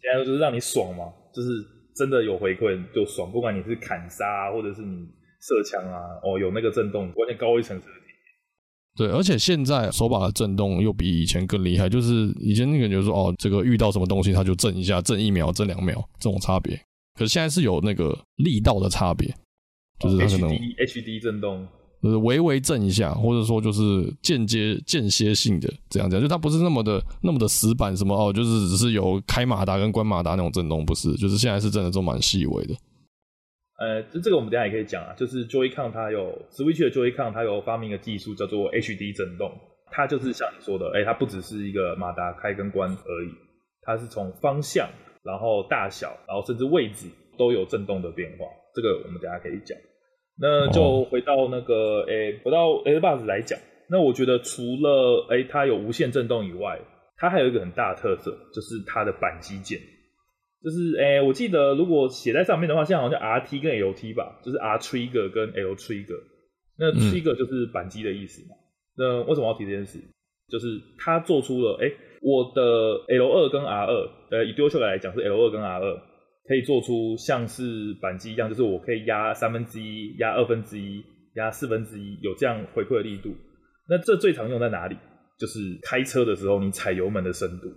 现在就是让你爽嘛，就是真的有回馈就爽，不管你是砍杀啊或者是你射枪啊，哦，有那个震动，关键高一层次。对，而且现在手把的震动又比以前更厉害。就是以前那个就是说，哦，这个遇到什么东西，它就震一下，震一秒，震两秒这种差别。可是现在是有那个力道的差别，就是它可能 HD HD 震动，就是微微震一下，或者说就是间接间歇性的这样讲，就它不是那么的那么的死板，什么哦，就是只是有开马达跟关马达那种震动，不是，就是现在是真的都蛮细微的。呃，这这个我们等下也可以讲啊，就是 Joy-Con 它有 Switch 的 Joy-Con 它有发明一个技术叫做 HD 震动，它就是像你说的，哎、欸，它不只是一个马达开跟关而已，它是从方向，然后大小，然后甚至位置都有震动的变化。这个我们等下可以讲。那就回到那个，哎、欸，回到 Airbus 来讲，那我觉得除了哎、欸、它有无线震动以外，它还有一个很大的特色，就是它的扳机键。就是诶、欸，我记得如果写在上面的话，现在好像 RT 跟 LT 吧，就是 R trigger 跟 L trigger。那 trigger 就是扳机的意思嘛。嗯、那为什么要提这件事？就是他做出了哎、欸，我的 L 二跟 R 二，呃，以 DualShock 来讲是 L 二跟 R 二，可以做出像是扳机一样，就是我可以压三分之一、压二分之一、压四分之一，有这样回馈的力度。那这最常用在哪里？就是开车的时候，你踩油门的深度。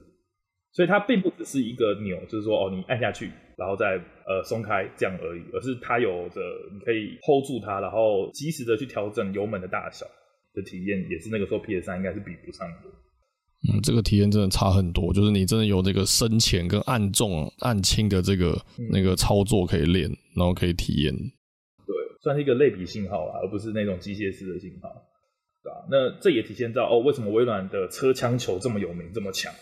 所以它并不只是一个钮，就是说哦，你按下去，然后再呃松开这样而已，而是它有着你可以 hold 住它，然后及时的去调整油门的大小的体验，也是那个时候 PS 三应该是比不上的。嗯，这个体验真的差很多，就是你真的有这个深浅跟按重按轻的这个、嗯、那个操作可以练，然后可以体验。对，算是一个类比信号啦，而不是那种机械式的信号，对吧？那这也体现到哦，为什么微软的车枪球这么有名，这么强？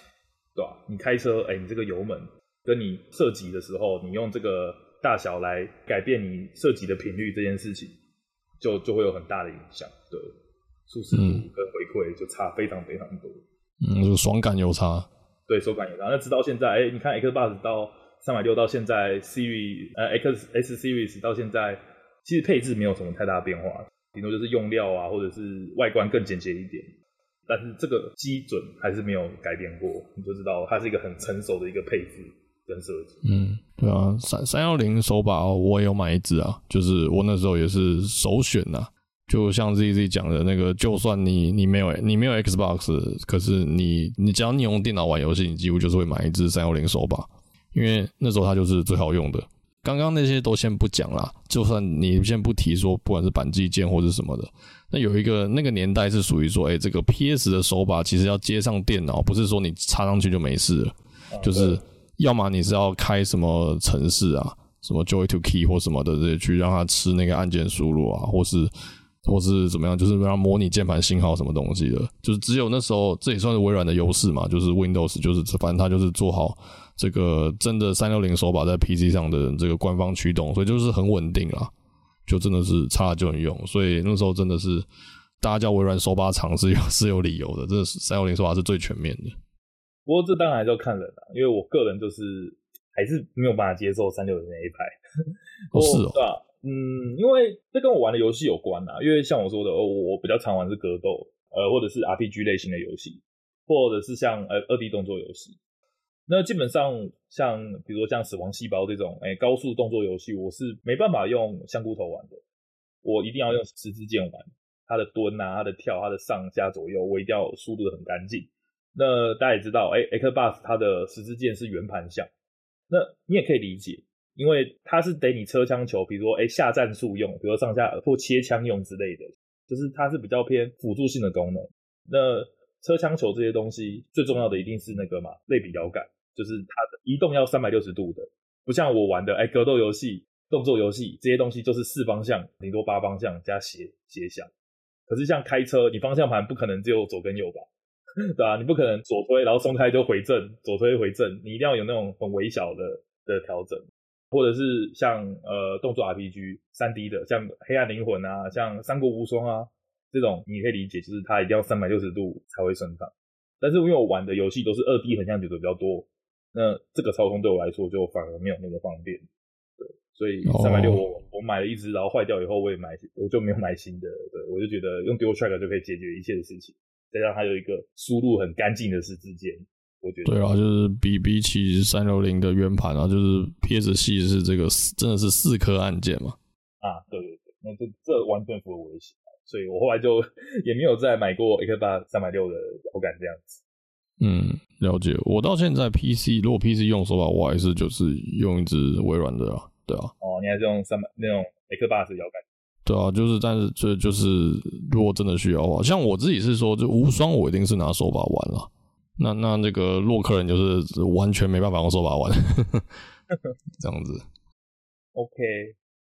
你开车，哎、欸，你这个油门跟你射击的时候，你用这个大小来改变你射击的频率，这件事情就就会有很大的影响。对，舒适度跟回馈就差非常非常多。嗯，就爽感有差。对，手感有差。那直到现在，哎、欸，你看 Xbox 到三百六到现在 Series 呃 X S Series 到现在，其实配置没有什么太大的变化，顶多就是用料啊，或者是外观更简洁一点。但是这个基准还是没有改变过，你就知道它是一个很成熟的一个配置跟设计。嗯，对啊，三三幺零手把我也有买一支啊，就是我那时候也是首选呐、就像 ZZ 讲的那个，就算你你没有你没有 Xbox，可是你你只要你用电脑玩游戏，你几乎就是会买一支三幺零手把，因为那时候它就是最好用的。刚刚那些都先不讲啦，就算你先不提说，不管是板机键或者什么的。那有一个那个年代是属于说，哎、欸，这个 PS 的手把其实要接上电脑，不是说你插上去就没事了，啊、就是要么你是要开什么程式啊，什么 Joy to Key 或什么的这些去让它吃那个按键输入啊，或是或是怎么样，就是让它模拟键盘信号什么东西的，就是只有那时候这也算是微软的优势嘛，就是 Windows 就是反正它就是做好这个真的三六零手把在 PC 上的这个官方驱动，所以就是很稳定啦。就真的是插了就能用，所以那时候真的是大家叫微软手把厂是有 是有理由的，这三六零手把是最全面的。不过这当然还是要看人啦，因为我个人就是还是没有办法接受三六零那一派。不是哦，对吧？嗯，因为这跟我玩的游戏有关啊。因为像我说的，我比较常玩是格斗，呃，或者是 RPG 类型的游戏，或者是像呃二 D 动作游戏。那基本上像比如说像死亡细胞这种哎、高速动作游戏，我是没办法用香菇头玩的，我一定要用十字键玩。它的蹲啊，它的跳，它的上下左右，我一定要速度的很干净。那大家也知道，哎、欸、Xbox 它的十字键是圆盘向，那你也可以理解，因为它是得你车枪球，比如说哎、下战术用，比如说上下或切枪用之类的，就是它是比较偏辅助性的功能。那车枪球这些东西最重要的一定是那个嘛，类比摇杆。就是它的移动要三百六十度的，不像我玩的哎、格斗游戏、动作游戏这些东西，就是四方向顶多八方向加斜斜向。可是像开车，你方向盘不可能只有左跟右吧？对、啊？你不可能左推然后松开就回正，左推回正，你一定要有那种很微小的的调整，或者是像呃动作 RPG 三 D 的，像黑暗灵魂啊，像三国无双啊这种，你可以理解，就是它一定要三百六十度才会顺畅。但是因为我玩的游戏都是二 D 横向卷轴比较多。那这个操控对我来说就反而没有那么方便，对，所以三百六我我买了一只，然后坏掉以后我也买，我就没有买新的，对，我就觉得用 Dual Track 就可以解决一切的事情，再让它有一个输入很干净的十字键，我觉得对啊，就是比比起三六零的圆盘啊，就是 PS 系是这个真的是四颗按键嘛，啊，对对对，那这这完全符合我的喜好，所以我后来就 也没有再买过 Xbox 三百六的手感这样子。嗯，了解。我到现在 PC 如果 PC 用手把，我还是就是用一只微软的啊，对啊。哦，你还是用三百那种 Xbox 摇杆？对啊，就是，但是这就是如果真的需要的话，像我自己是说，就无双我一定是拿手把玩了。那那那个洛克人就是完全没办法用手把玩，这样子。OK，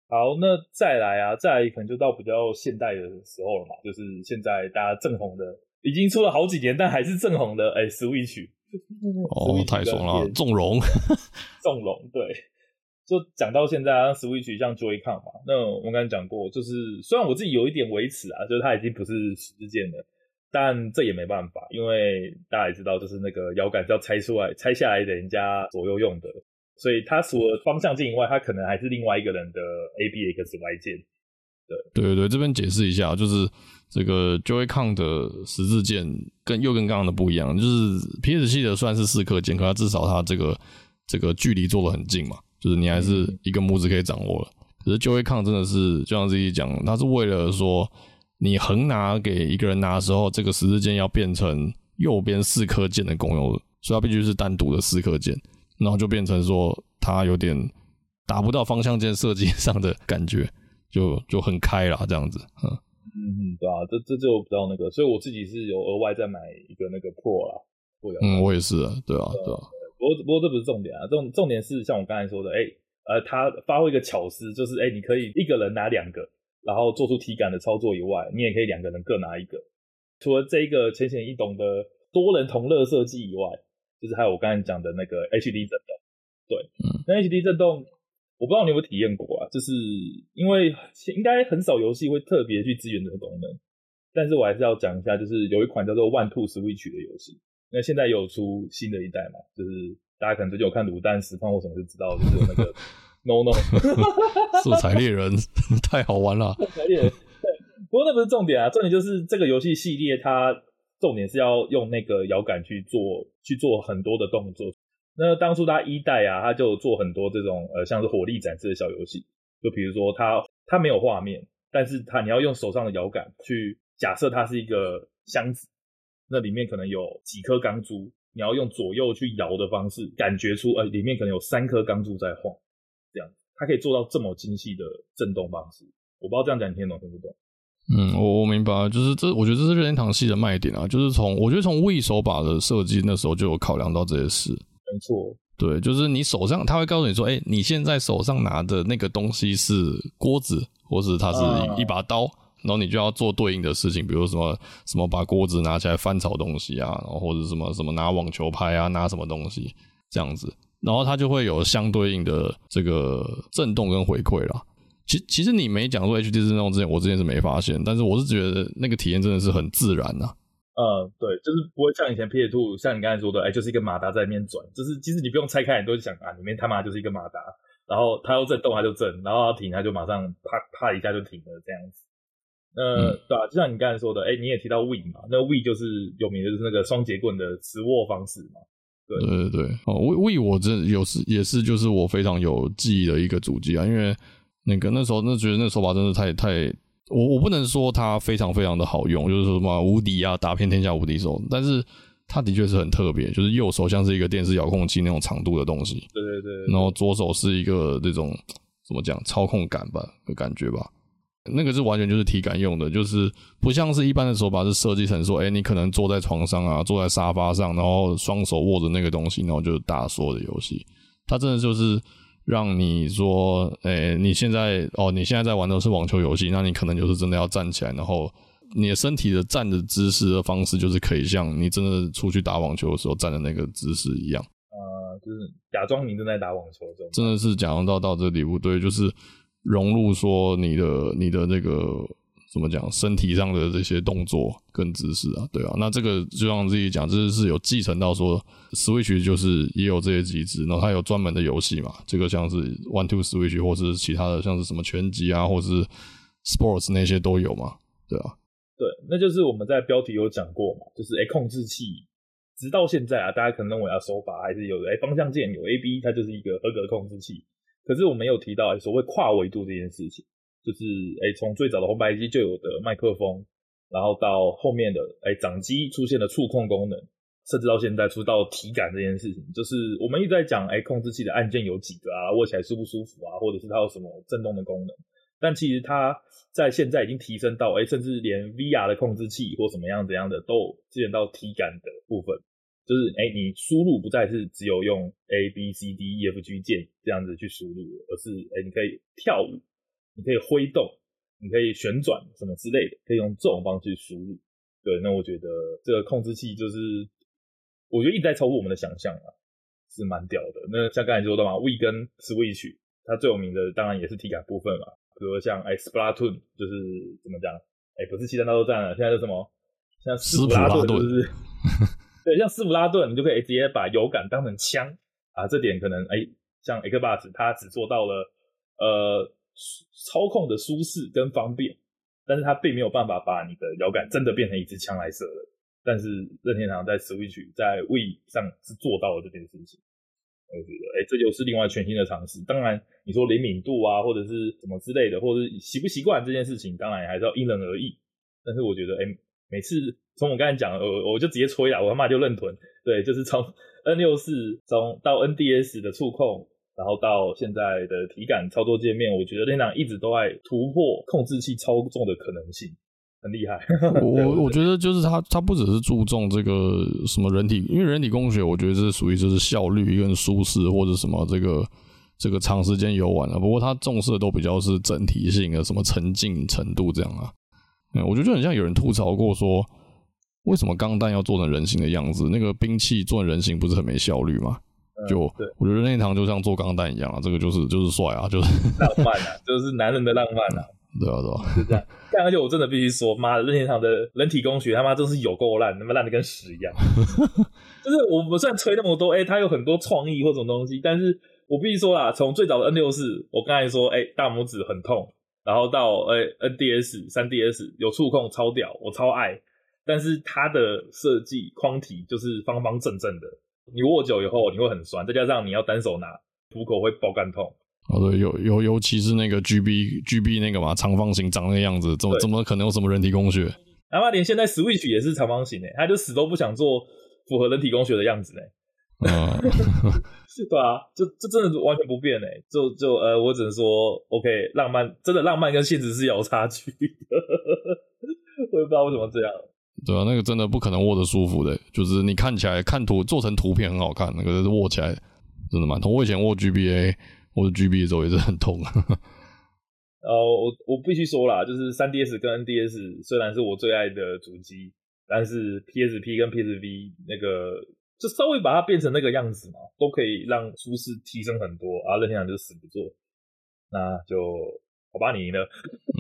好，那再来啊，再来可能就到比较现代的时候了嘛，就是现在大家正红的。已经出了好几年，但还是正红的哎，Switch。哦，太爽了，纵容，纵容，对。就讲到现在啊，Switch 像 Joy-Con 嘛，那我们刚才讲过，就是虽然我自己有一点维持啊，就是它已经不是十字键了，但这也没办法，因为大家也知道，就是那个摇杆是要拆出来、拆下来给人家左右用的，所以它除了方向键以外，它可能还是另外一个人的 A B X Y 键。对对对对，这边解释一下，就是这个 Joy-Con 的十字键跟又跟刚刚的不一样，就是 PS 系的算是四颗键，可它至少它这个这个距离做的很近嘛。就是你还是一个拇指可以掌握了，可是 Joy-Con 真的是就像自己讲，它是为了说你横拿给一个人拿的时候，这个十字键要变成右边四颗键的功用，所以它必须是单独的四颗键，然后就变成说它有点达不到方向键设计上的感觉，就就很开了这样子，嗯嗯，对啊，这这就比较那个，所以我自己是有额外再买一个那个 Pro 啦，嗯，我也是啊，对啊，对啊。不过，不过这不是重点啊，重重点是像我刚才说的，哎、欸，呃，他发挥一个巧思，就是哎、欸，你可以一个人拿两个，然后做出体感的操作以外，你也可以两个人各拿一个。除了这一个浅显易懂的多人同乐设计以外，就是还有我刚才讲的那个 HD 震动。对，那 HD 震动，我不知道你有没有体验过啊？就是因为应该很少游戏会特别去支援这个功能，但是我还是要讲一下，就是有一款叫做 One Two Switch 的游戏。那现在有出新的一代嘛？就是大家可能最近有看卤蛋实况或什么就知道，就是那个 No No 色彩猎人太好玩了。色彩猎人，对，不过那不是重点啊，重点就是这个游戏系列它重点是要用那个摇杆去做去做很多的动作。那当初它一代啊，它就做很多这种呃像是火力展示的小游戏，就比如说它它没有画面，但是它你要用手上的摇杆去假设它是一个箱子。那里面可能有几颗钢珠，你要用左右去摇的方式，感觉出，呃，里面可能有三颗钢珠在晃，这样，它可以做到这么精细的震动方式。我不知道这样讲你听懂听不懂？嗯，我我明白，就是这，我觉得这是任天堂系的卖点啊，就是从我觉得从握手把的设计那时候就有考量到这些事。没错，对，就是你手上，他会告诉你说，哎，你现在手上拿的那个东西是锅子，或是它是一，一把刀。啊然后你就要做对应的事情，比如什么什么把锅子拿起来翻炒东西啊，然后或者什么什么拿网球拍啊，拿什么东西这样子，然后它就会有相对应的这个震动跟回馈啦。其其实你没讲说 HD 震动之前，我之前是没发现，但是我是觉得那个体验真的是很自然呐、啊。嗯，对，就是不会像以前 PS2，像你刚才说的，哎，就是一个马达在里面转，就是其实你不用拆开，你都想啊，里面他妈就是一个马达，然后它要震动它就震，然后要停它就马上啪啪一下就停了这样子。呃，嗯、对啊，就像你刚才说的，哎，你也提到 Wii 嘛，那 Wii 就是有名的就是那个双节棍的持握方式嘛。对对对对，哦，Wii 我真有时也是就是我非常有记忆的一个主机啊，因为那个那时候那觉得那手把真的太太，我我不能说它非常非常的好用，就是说什么无敌啊，打遍天下无敌手，但是它的确是很特别，就是右手像是一个电视遥控器那种长度的东西，对对对，然后左手是一个这种怎么讲操控感吧的感觉吧。那个是完全就是体感用的，就是不像是一般的手把是设计成说，哎，你可能坐在床上啊，坐在沙发上，然后双手握着那个东西，然后就打所有的游戏。它真的就是让你说，哎，你现在哦，你现在在玩的是网球游戏，那你可能就是真的要站起来，然后你的身体的站的姿势的方式，就是可以像你真的出去打网球的时候站的那个姿势一样。呃，就是假装你正在打网球这种。真的是假装到到这个地步，对，就是。融入说你的你的那个怎么讲，身体上的这些动作跟姿势啊，对啊，那这个就像自己讲，这是有继承到说 Switch 就是也有这些机制，然后它有专门的游戏嘛，这个像是 One Two Switch 或是其他的像是什么拳击啊，或是 Sports 那些都有嘛，对啊，对，那就是我们在标题有讲过嘛，就是哎控制器，直到现在啊，大家可能认为啊手把还是有的哎方向键有 A B，它就是一个合格的控制器。可是我没有提到所谓跨维度这件事情，就是哎从最早的红白机就有的麦克风，然后到后面的哎掌机出现了触控功能，甚至到现在出到体感这件事情，就是我们一直在讲哎控制器的按键有几个啊，握起来舒不舒服啊，或者是它有什么震动的功能，但其实它在现在已经提升到哎甚至连 VR 的控制器或什么样怎样的都支援到体感的部分。就是哎、你输入不再是只有用 A B C D E F G 键这样子去输入，而是哎、你可以跳舞，你可以挥动，你可以旋转什么之类的，可以用这种方式去输入。对，那我觉得这个控制器就是，我觉得一直在超乎我们的想象啊，是蛮屌的。那像刚才说的嘛，Wii 跟 Switch，它最有名的当然也是体感部分嘛，比如说像哎 Splatoon，就是怎么讲，哎不是七战大作战了，现在是什么？像斯普拉顿，就是 对，像斯普拉顿，你就可以直接把油感当成枪啊，这点可能哎，像 Xbox 它只做到了呃操控的舒适跟方便。但是它并没有办法把你的摇杆真的变成一支枪来射的。但是任天堂在 Switch 在 Wii 上是做到了这件事情，我觉得，哎、这就是另外全新的尝试。当然，你说灵敏度啊，或者是什么之类的，或者是习不习惯这件事情，当然还是要因人而异。但是我觉得，哎、每次从我刚才讲，我我就直接吹了，我他妈就认屯。对，就是从 N 六四从到 NDS 的触控。然后到现在的体感操作界面，我觉得任天堂一直都在突破控制器操纵的可能性，很厉害。我 我觉得就是它，它不只是注重这个什么人体，因为人体工学，我觉得这是属于就是效率跟舒适或者什么这个这个长时间游玩啊。不过它重视的都比较是整体性的，什么沉浸程度这样啊。嗯，我觉得就很像有人吐槽过说，为什么钢弹要做成人形的样子？那个兵器做成人形不是很没效率吗？就、对、我觉得任天堂就像做钢弹一样啊，这个就是就是帅啊，就是浪漫啊，就是男人的浪漫啊。对啊，对啊，是这样。但而且我真的必须说，妈的，任天堂的人体工学他妈真是有够烂，他妈烂的跟屎一样。就是我们虽然吹那么多，哎、欸，它有很多创意或什么东西，但是我必须说啦，从最早的 N 六四，我刚才说，哎、欸，大拇指很痛，然后到哎、欸、NDS、三 DS 有触控超屌，我超爱。但是它的设计框体就是方方正正的。你握久以后你会很酸，再加上你要单手拿，虎口会爆干痛。哦，对，尤尤尤其是那个 GB GB 那个嘛，长方形长那个样子，怎么怎么可能有什么人体工学？哪怕连现在 Switch 也是长方形诶，他就死都不想做符合人体工学的样子呢。啊，是对啊，就这真的是完全不变诶，就就呃，我只能说 OK，浪漫真的浪漫跟现实是有差距的，我也不知道为什么这样。对啊，那个真的不可能握得舒服的，就是你看起来看图做成图片很好看，那个握起来真的蛮痛。我以前握 GBA 或者 GB 的时候也是很痛。呃，我我必须说啦，就是 3DS 跟 NDS 虽然是我最爱的主机，但是 PSP 跟 PSV 那个就稍微把它变成那个样子嘛，都可以让舒适提升很多啊。任天堂就死不做，那就。我把你赢了，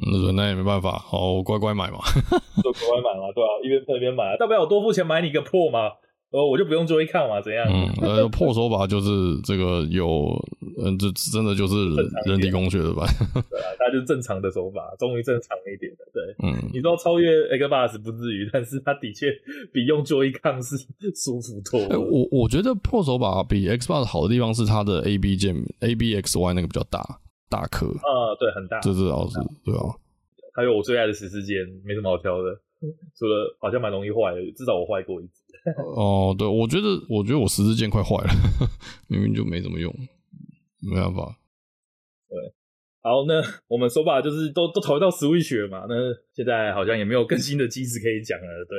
嗯，那也没办法，好，我乖乖买嘛，就乖乖买嘛，对吧、啊？一边碰一边买，大不了我多付钱买你一个破嘛，呃，我就不用追看嘛，怎样？嗯，呃，破手法就是这个有，嗯，这真的就是人体工学的吧？对啊，它就是正常的手法，终于正常一点的，对，嗯，你说超越 Xbox 不至于，但是它的确比用 Joy-Con 是舒服多了。欸、我我觉得破手法比 Xbox 好的地方是它的 A B 键，A B X Y 那个比较大。大颗啊，对，很大，这是老鼠，对啊。还有我最爱的十字剑，没什么好挑的，除了好像蛮容易坏的，至少我坏过一次。哦，对，我觉得，我觉得我十字剑快坏了，明明就没怎么用，没办法。对，好，那我们手把就是都都投到 Switch 嘛，那现在好像也没有更新的机制可以讲了，对。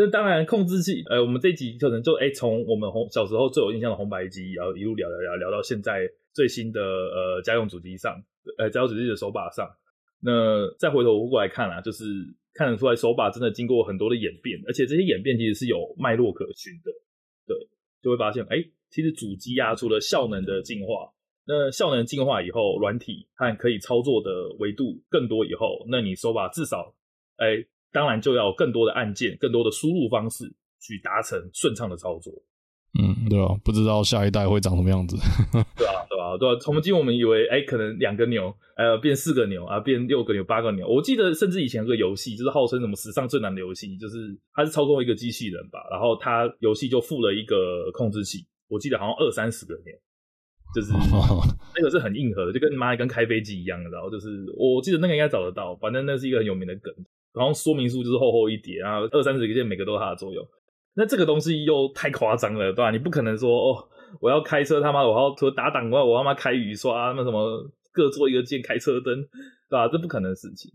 那当然，控制器，呃，我们这集可能就哎，从、我们红小时候最有印象的红白机，然后一路聊聊聊聊到现在最新的呃家用主机上，呃家用主机的手把上。那再回头过来看啊，就是看得出来手把真的经过很多的演变，而且这些演变其实是有脉络可循的。对，就会发现，哎、其实主机啊，除了效能的进化，那效能进化以后，软体和可以操作的维度更多以后，那你手把至少，哎、当然就要更多的按键，更多的输入方式去达成顺畅的操作。嗯，对啊，不知道下一代会长什么样子。对啊，对啊，对啊。从今我们以为，哎、欸，可能两个牛，呃，变四个牛啊，变六个牛、八个牛。我记得甚至以前有个游戏，就是号称什么史上最难的游戏，就是它是操控一个机器人吧，然后它游戏就附了一个控制器。我记得好像二三十个牛，就是 那个是很硬核的，就跟妈跟开飞机一样的。然后就是我记得那个应该找得到，反正那是一个很有名的梗。然后说明书就是厚厚一叠，然后二三十个键每个都有它的作用。那这个东西又太夸张了，对吧？你不可能说哦，我要开车他妈，我要除了打挡外，我他妈开雨刷，那什么各做一个键开车灯，对吧？这不可能的事情。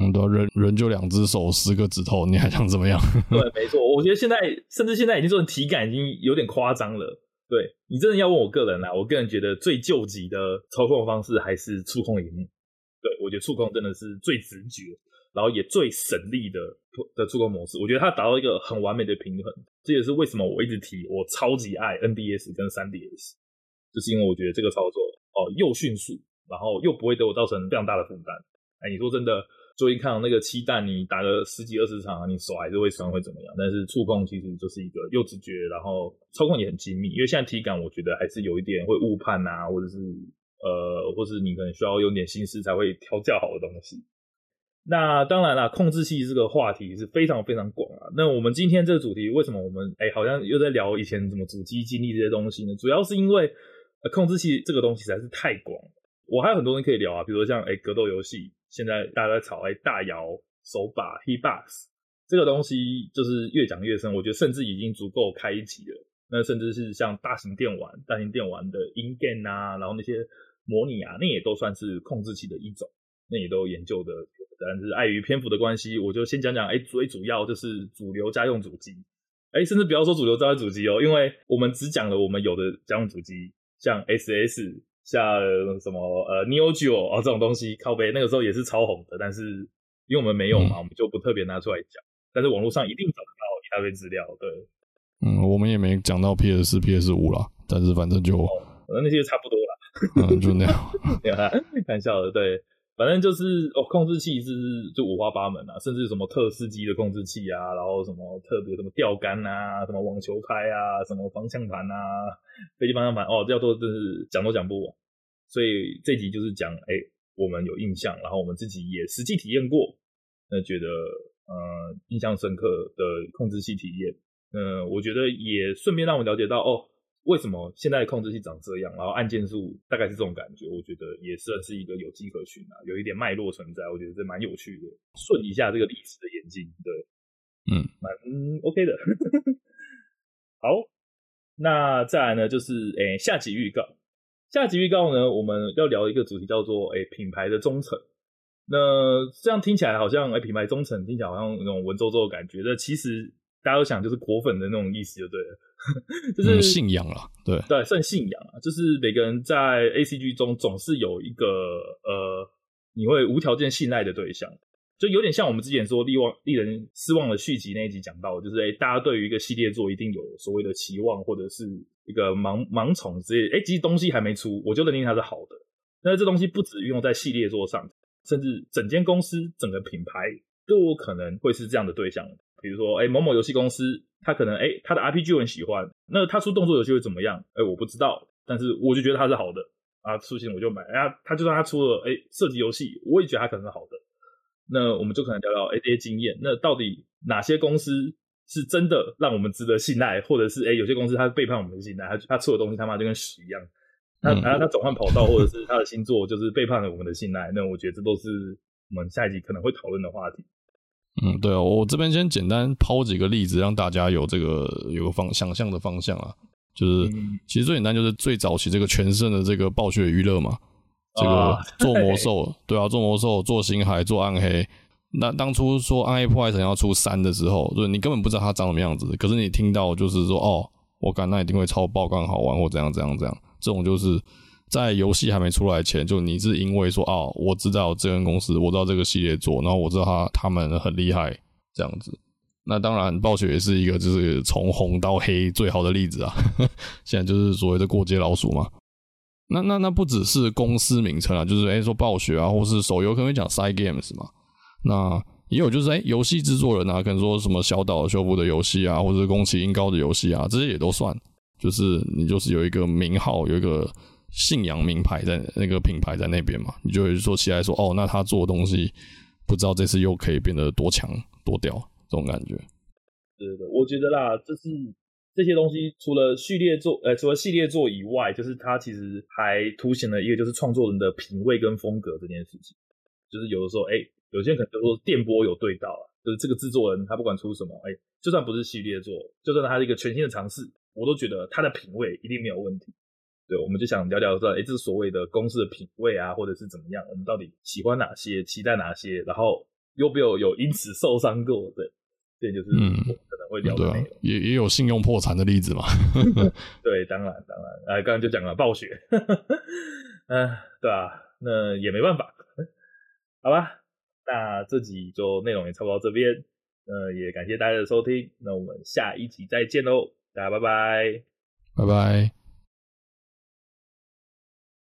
嗯，对，人人就两只手，十个指头，你还想怎么样？对，没错。我觉得现在甚至现在已经做成体感，已经有点夸张了。对，你真的要问我个人啦，我个人觉得最救急的操控方式还是触控萤幕。对，我觉得触控真的是最直觉。然后也最省力的的触控模式。我觉得它达到一个很完美的平衡，这也是为什么我一直提我超级爱 NDS 跟 3DS，就是因为我觉得这个操作哦又迅速，然后又不会对我造成非常大的负担。哎，你说真的？最近看到那个七弹，你打个十几二十场，你手还是会酸，会怎么样？但是触控其实就是一个又直觉，然后操控也很精密。因为现在体感，我觉得还是有一点会误判啊，或者是呃，或是你可能需要用点心思才会调教好的东西。那当然啦，控制器这个话题是非常非常广啊。那我们今天这个主题，为什么我们哎、好像又在聊以前什么主机经历这些东西呢？主要是因为呃控制器这个东西实在是太广，我还有很多人可以聊啊，比如说像哎、格斗游戏。现在大家在炒哎，大摇手把 Hitbox 这个东西就是越讲越深，我觉得甚至已经足够开一集了。那甚至是像大型电玩、大型电玩的 in game 啊，然后那些模拟啊，那也都算是控制器的一种，那也都研究的。但是碍于篇幅的关系，我就先讲讲哎，最主要就是主流家用主机，哎，甚至不要说主流家用主机哦，因为我们只讲了我们有的家用主机，像 SS。像什么呃 Neo Geo 啊这种东西靠背，那个时候也是超红的，但是因为我们没有嘛，嗯、我们就不特别拿出来讲。但是网络上一定找得到一大堆资料，对。嗯，我们也没讲到 PS 四、PS 五啦，但是反正就，反正那些差不多啦。嗯，就那样。开玩笑的，对。反正就是哦，控制器是就五花八门啊，甚至什么特斯基的控制器啊，然后什么特别什么钓竿啊，什么网球拍啊，什么方向盘啊，飞机方向盘哦，这要多就是讲都讲不完。所以这集就是讲，哎、我们有印象，然后我们自己也实际体验过，那觉得呃印象深刻的控制器体验，嗯、呃，我觉得也顺便让我了解到哦。为什么现在的控制器长这样？然后按键数大概是这种感觉，我觉得也算是一个有迹可循啊，有一点脉络存在，我觉得这蛮有趣的。顺一下这个历史的眼睛，对，嗯，蛮 OK 的。好，那再来呢，就是诶、欸、下集预告。下集预告呢，我们要聊一个主题叫做诶、欸、品牌的忠诚。那这样听起来好像诶、欸、品牌忠诚听起来好像那种文绉绉的感觉，这其实大家都想就是果粉的那种意思就对了。就是、嗯、信仰了，对对，算信仰啊。就是每个人在 ACG 中总是有一个呃，你会无条件信赖的对象，就有点像我们之前说利望令人失望的续集那一集讲到，就是哎、欸、大家对于一个系列作一定有所谓的期望，或者是一个盲盲从之类。诶、欸、其实东西还没出，我就认定它是好的。那这东西不止运用在系列作上，甚至整间公司、整个品牌都有可能会是这样的对象。比如说，哎、欸、某某游戏公司。他可能哎、欸，他的 RPG 我很喜欢，那他出动作游戏会怎么样？哎、欸，我不知道，但是我就觉得他是好的啊，出现我就买。哎呀，他就算他出了哎射击游戏，我也觉得他可能是好的。那我们就可能聊聊哎、欸、这些经验。那到底哪些公司是真的让我们值得信赖，或者是哎、欸、有些公司他背叛我们的信赖，他他出的东西他妈就跟屎一样，他他他转换跑道，或者是他的星座就是背叛了我们的信赖。那我觉得这都是我们下一集可能会讨论的话题。嗯，对啊，我这边先简单抛几个例子，让大家有这个有个方想象的方向啊。就是其实最简单，就是最早期这个全盛的这个暴雪娱乐嘛，这个做魔兽，对啊，做魔兽，做星海，做暗黑。那当初说暗黑破坏神要出三的时候，就是你根本不知道它长什么样子，可是你听到就是说，哦，我感觉那一定会超爆肝好玩，或怎样怎样怎样，这种就是。在游戏还没出来前，就你是因为说哦，我知道这间公司，我知道这个系列做，然后我知道他他们很厉害这样子。那当然，暴雪也是一个就是从红到黑最好的例子啊。现在就是所谓的过街老鼠嘛。那那那不只是公司名称啊，就是诶说暴雪啊，或是手游可能会讲 Cygames 嘛。那也有就是诶游戏制作人啊，可能说什么小岛修复的游戏啊，或者是宫崎英高的游戏啊，这些也都算。就是你就是有一个名号，有一个。信仰名牌在那个品牌在那边嘛，你就会说起来说哦，那他做的东西不知道这次又可以变得多强多屌这种感觉。对对对，我觉得啦，就是这些东西除了系列作，呃，除了系列作以外，就是它其实还凸显了一个就是创作人的品味跟风格这件事情。就是有的时候，哎、有些人可能就说电波有对到啊，就是这个制作人他不管出什么，哎、就算不是系列作，就算他是一个全新的尝试，我都觉得他的品味一定没有问题。对，我们就想聊聊说，哎，这所谓的公司的品味啊，或者是怎么样？我们到底喜欢哪些，期待哪些？然后有没有有因此受伤过？对，这就是我可能会聊的内容。嗯、也也有信用破产的例子嘛？对，当然当然。哎，刚刚就讲了暴雪，嗯、呃，对啊，那也没办法，好吧。那这集就内容也差不多到这边，呃，也感谢大家的收听，那我们下一集再见喽，大家拜拜，拜拜。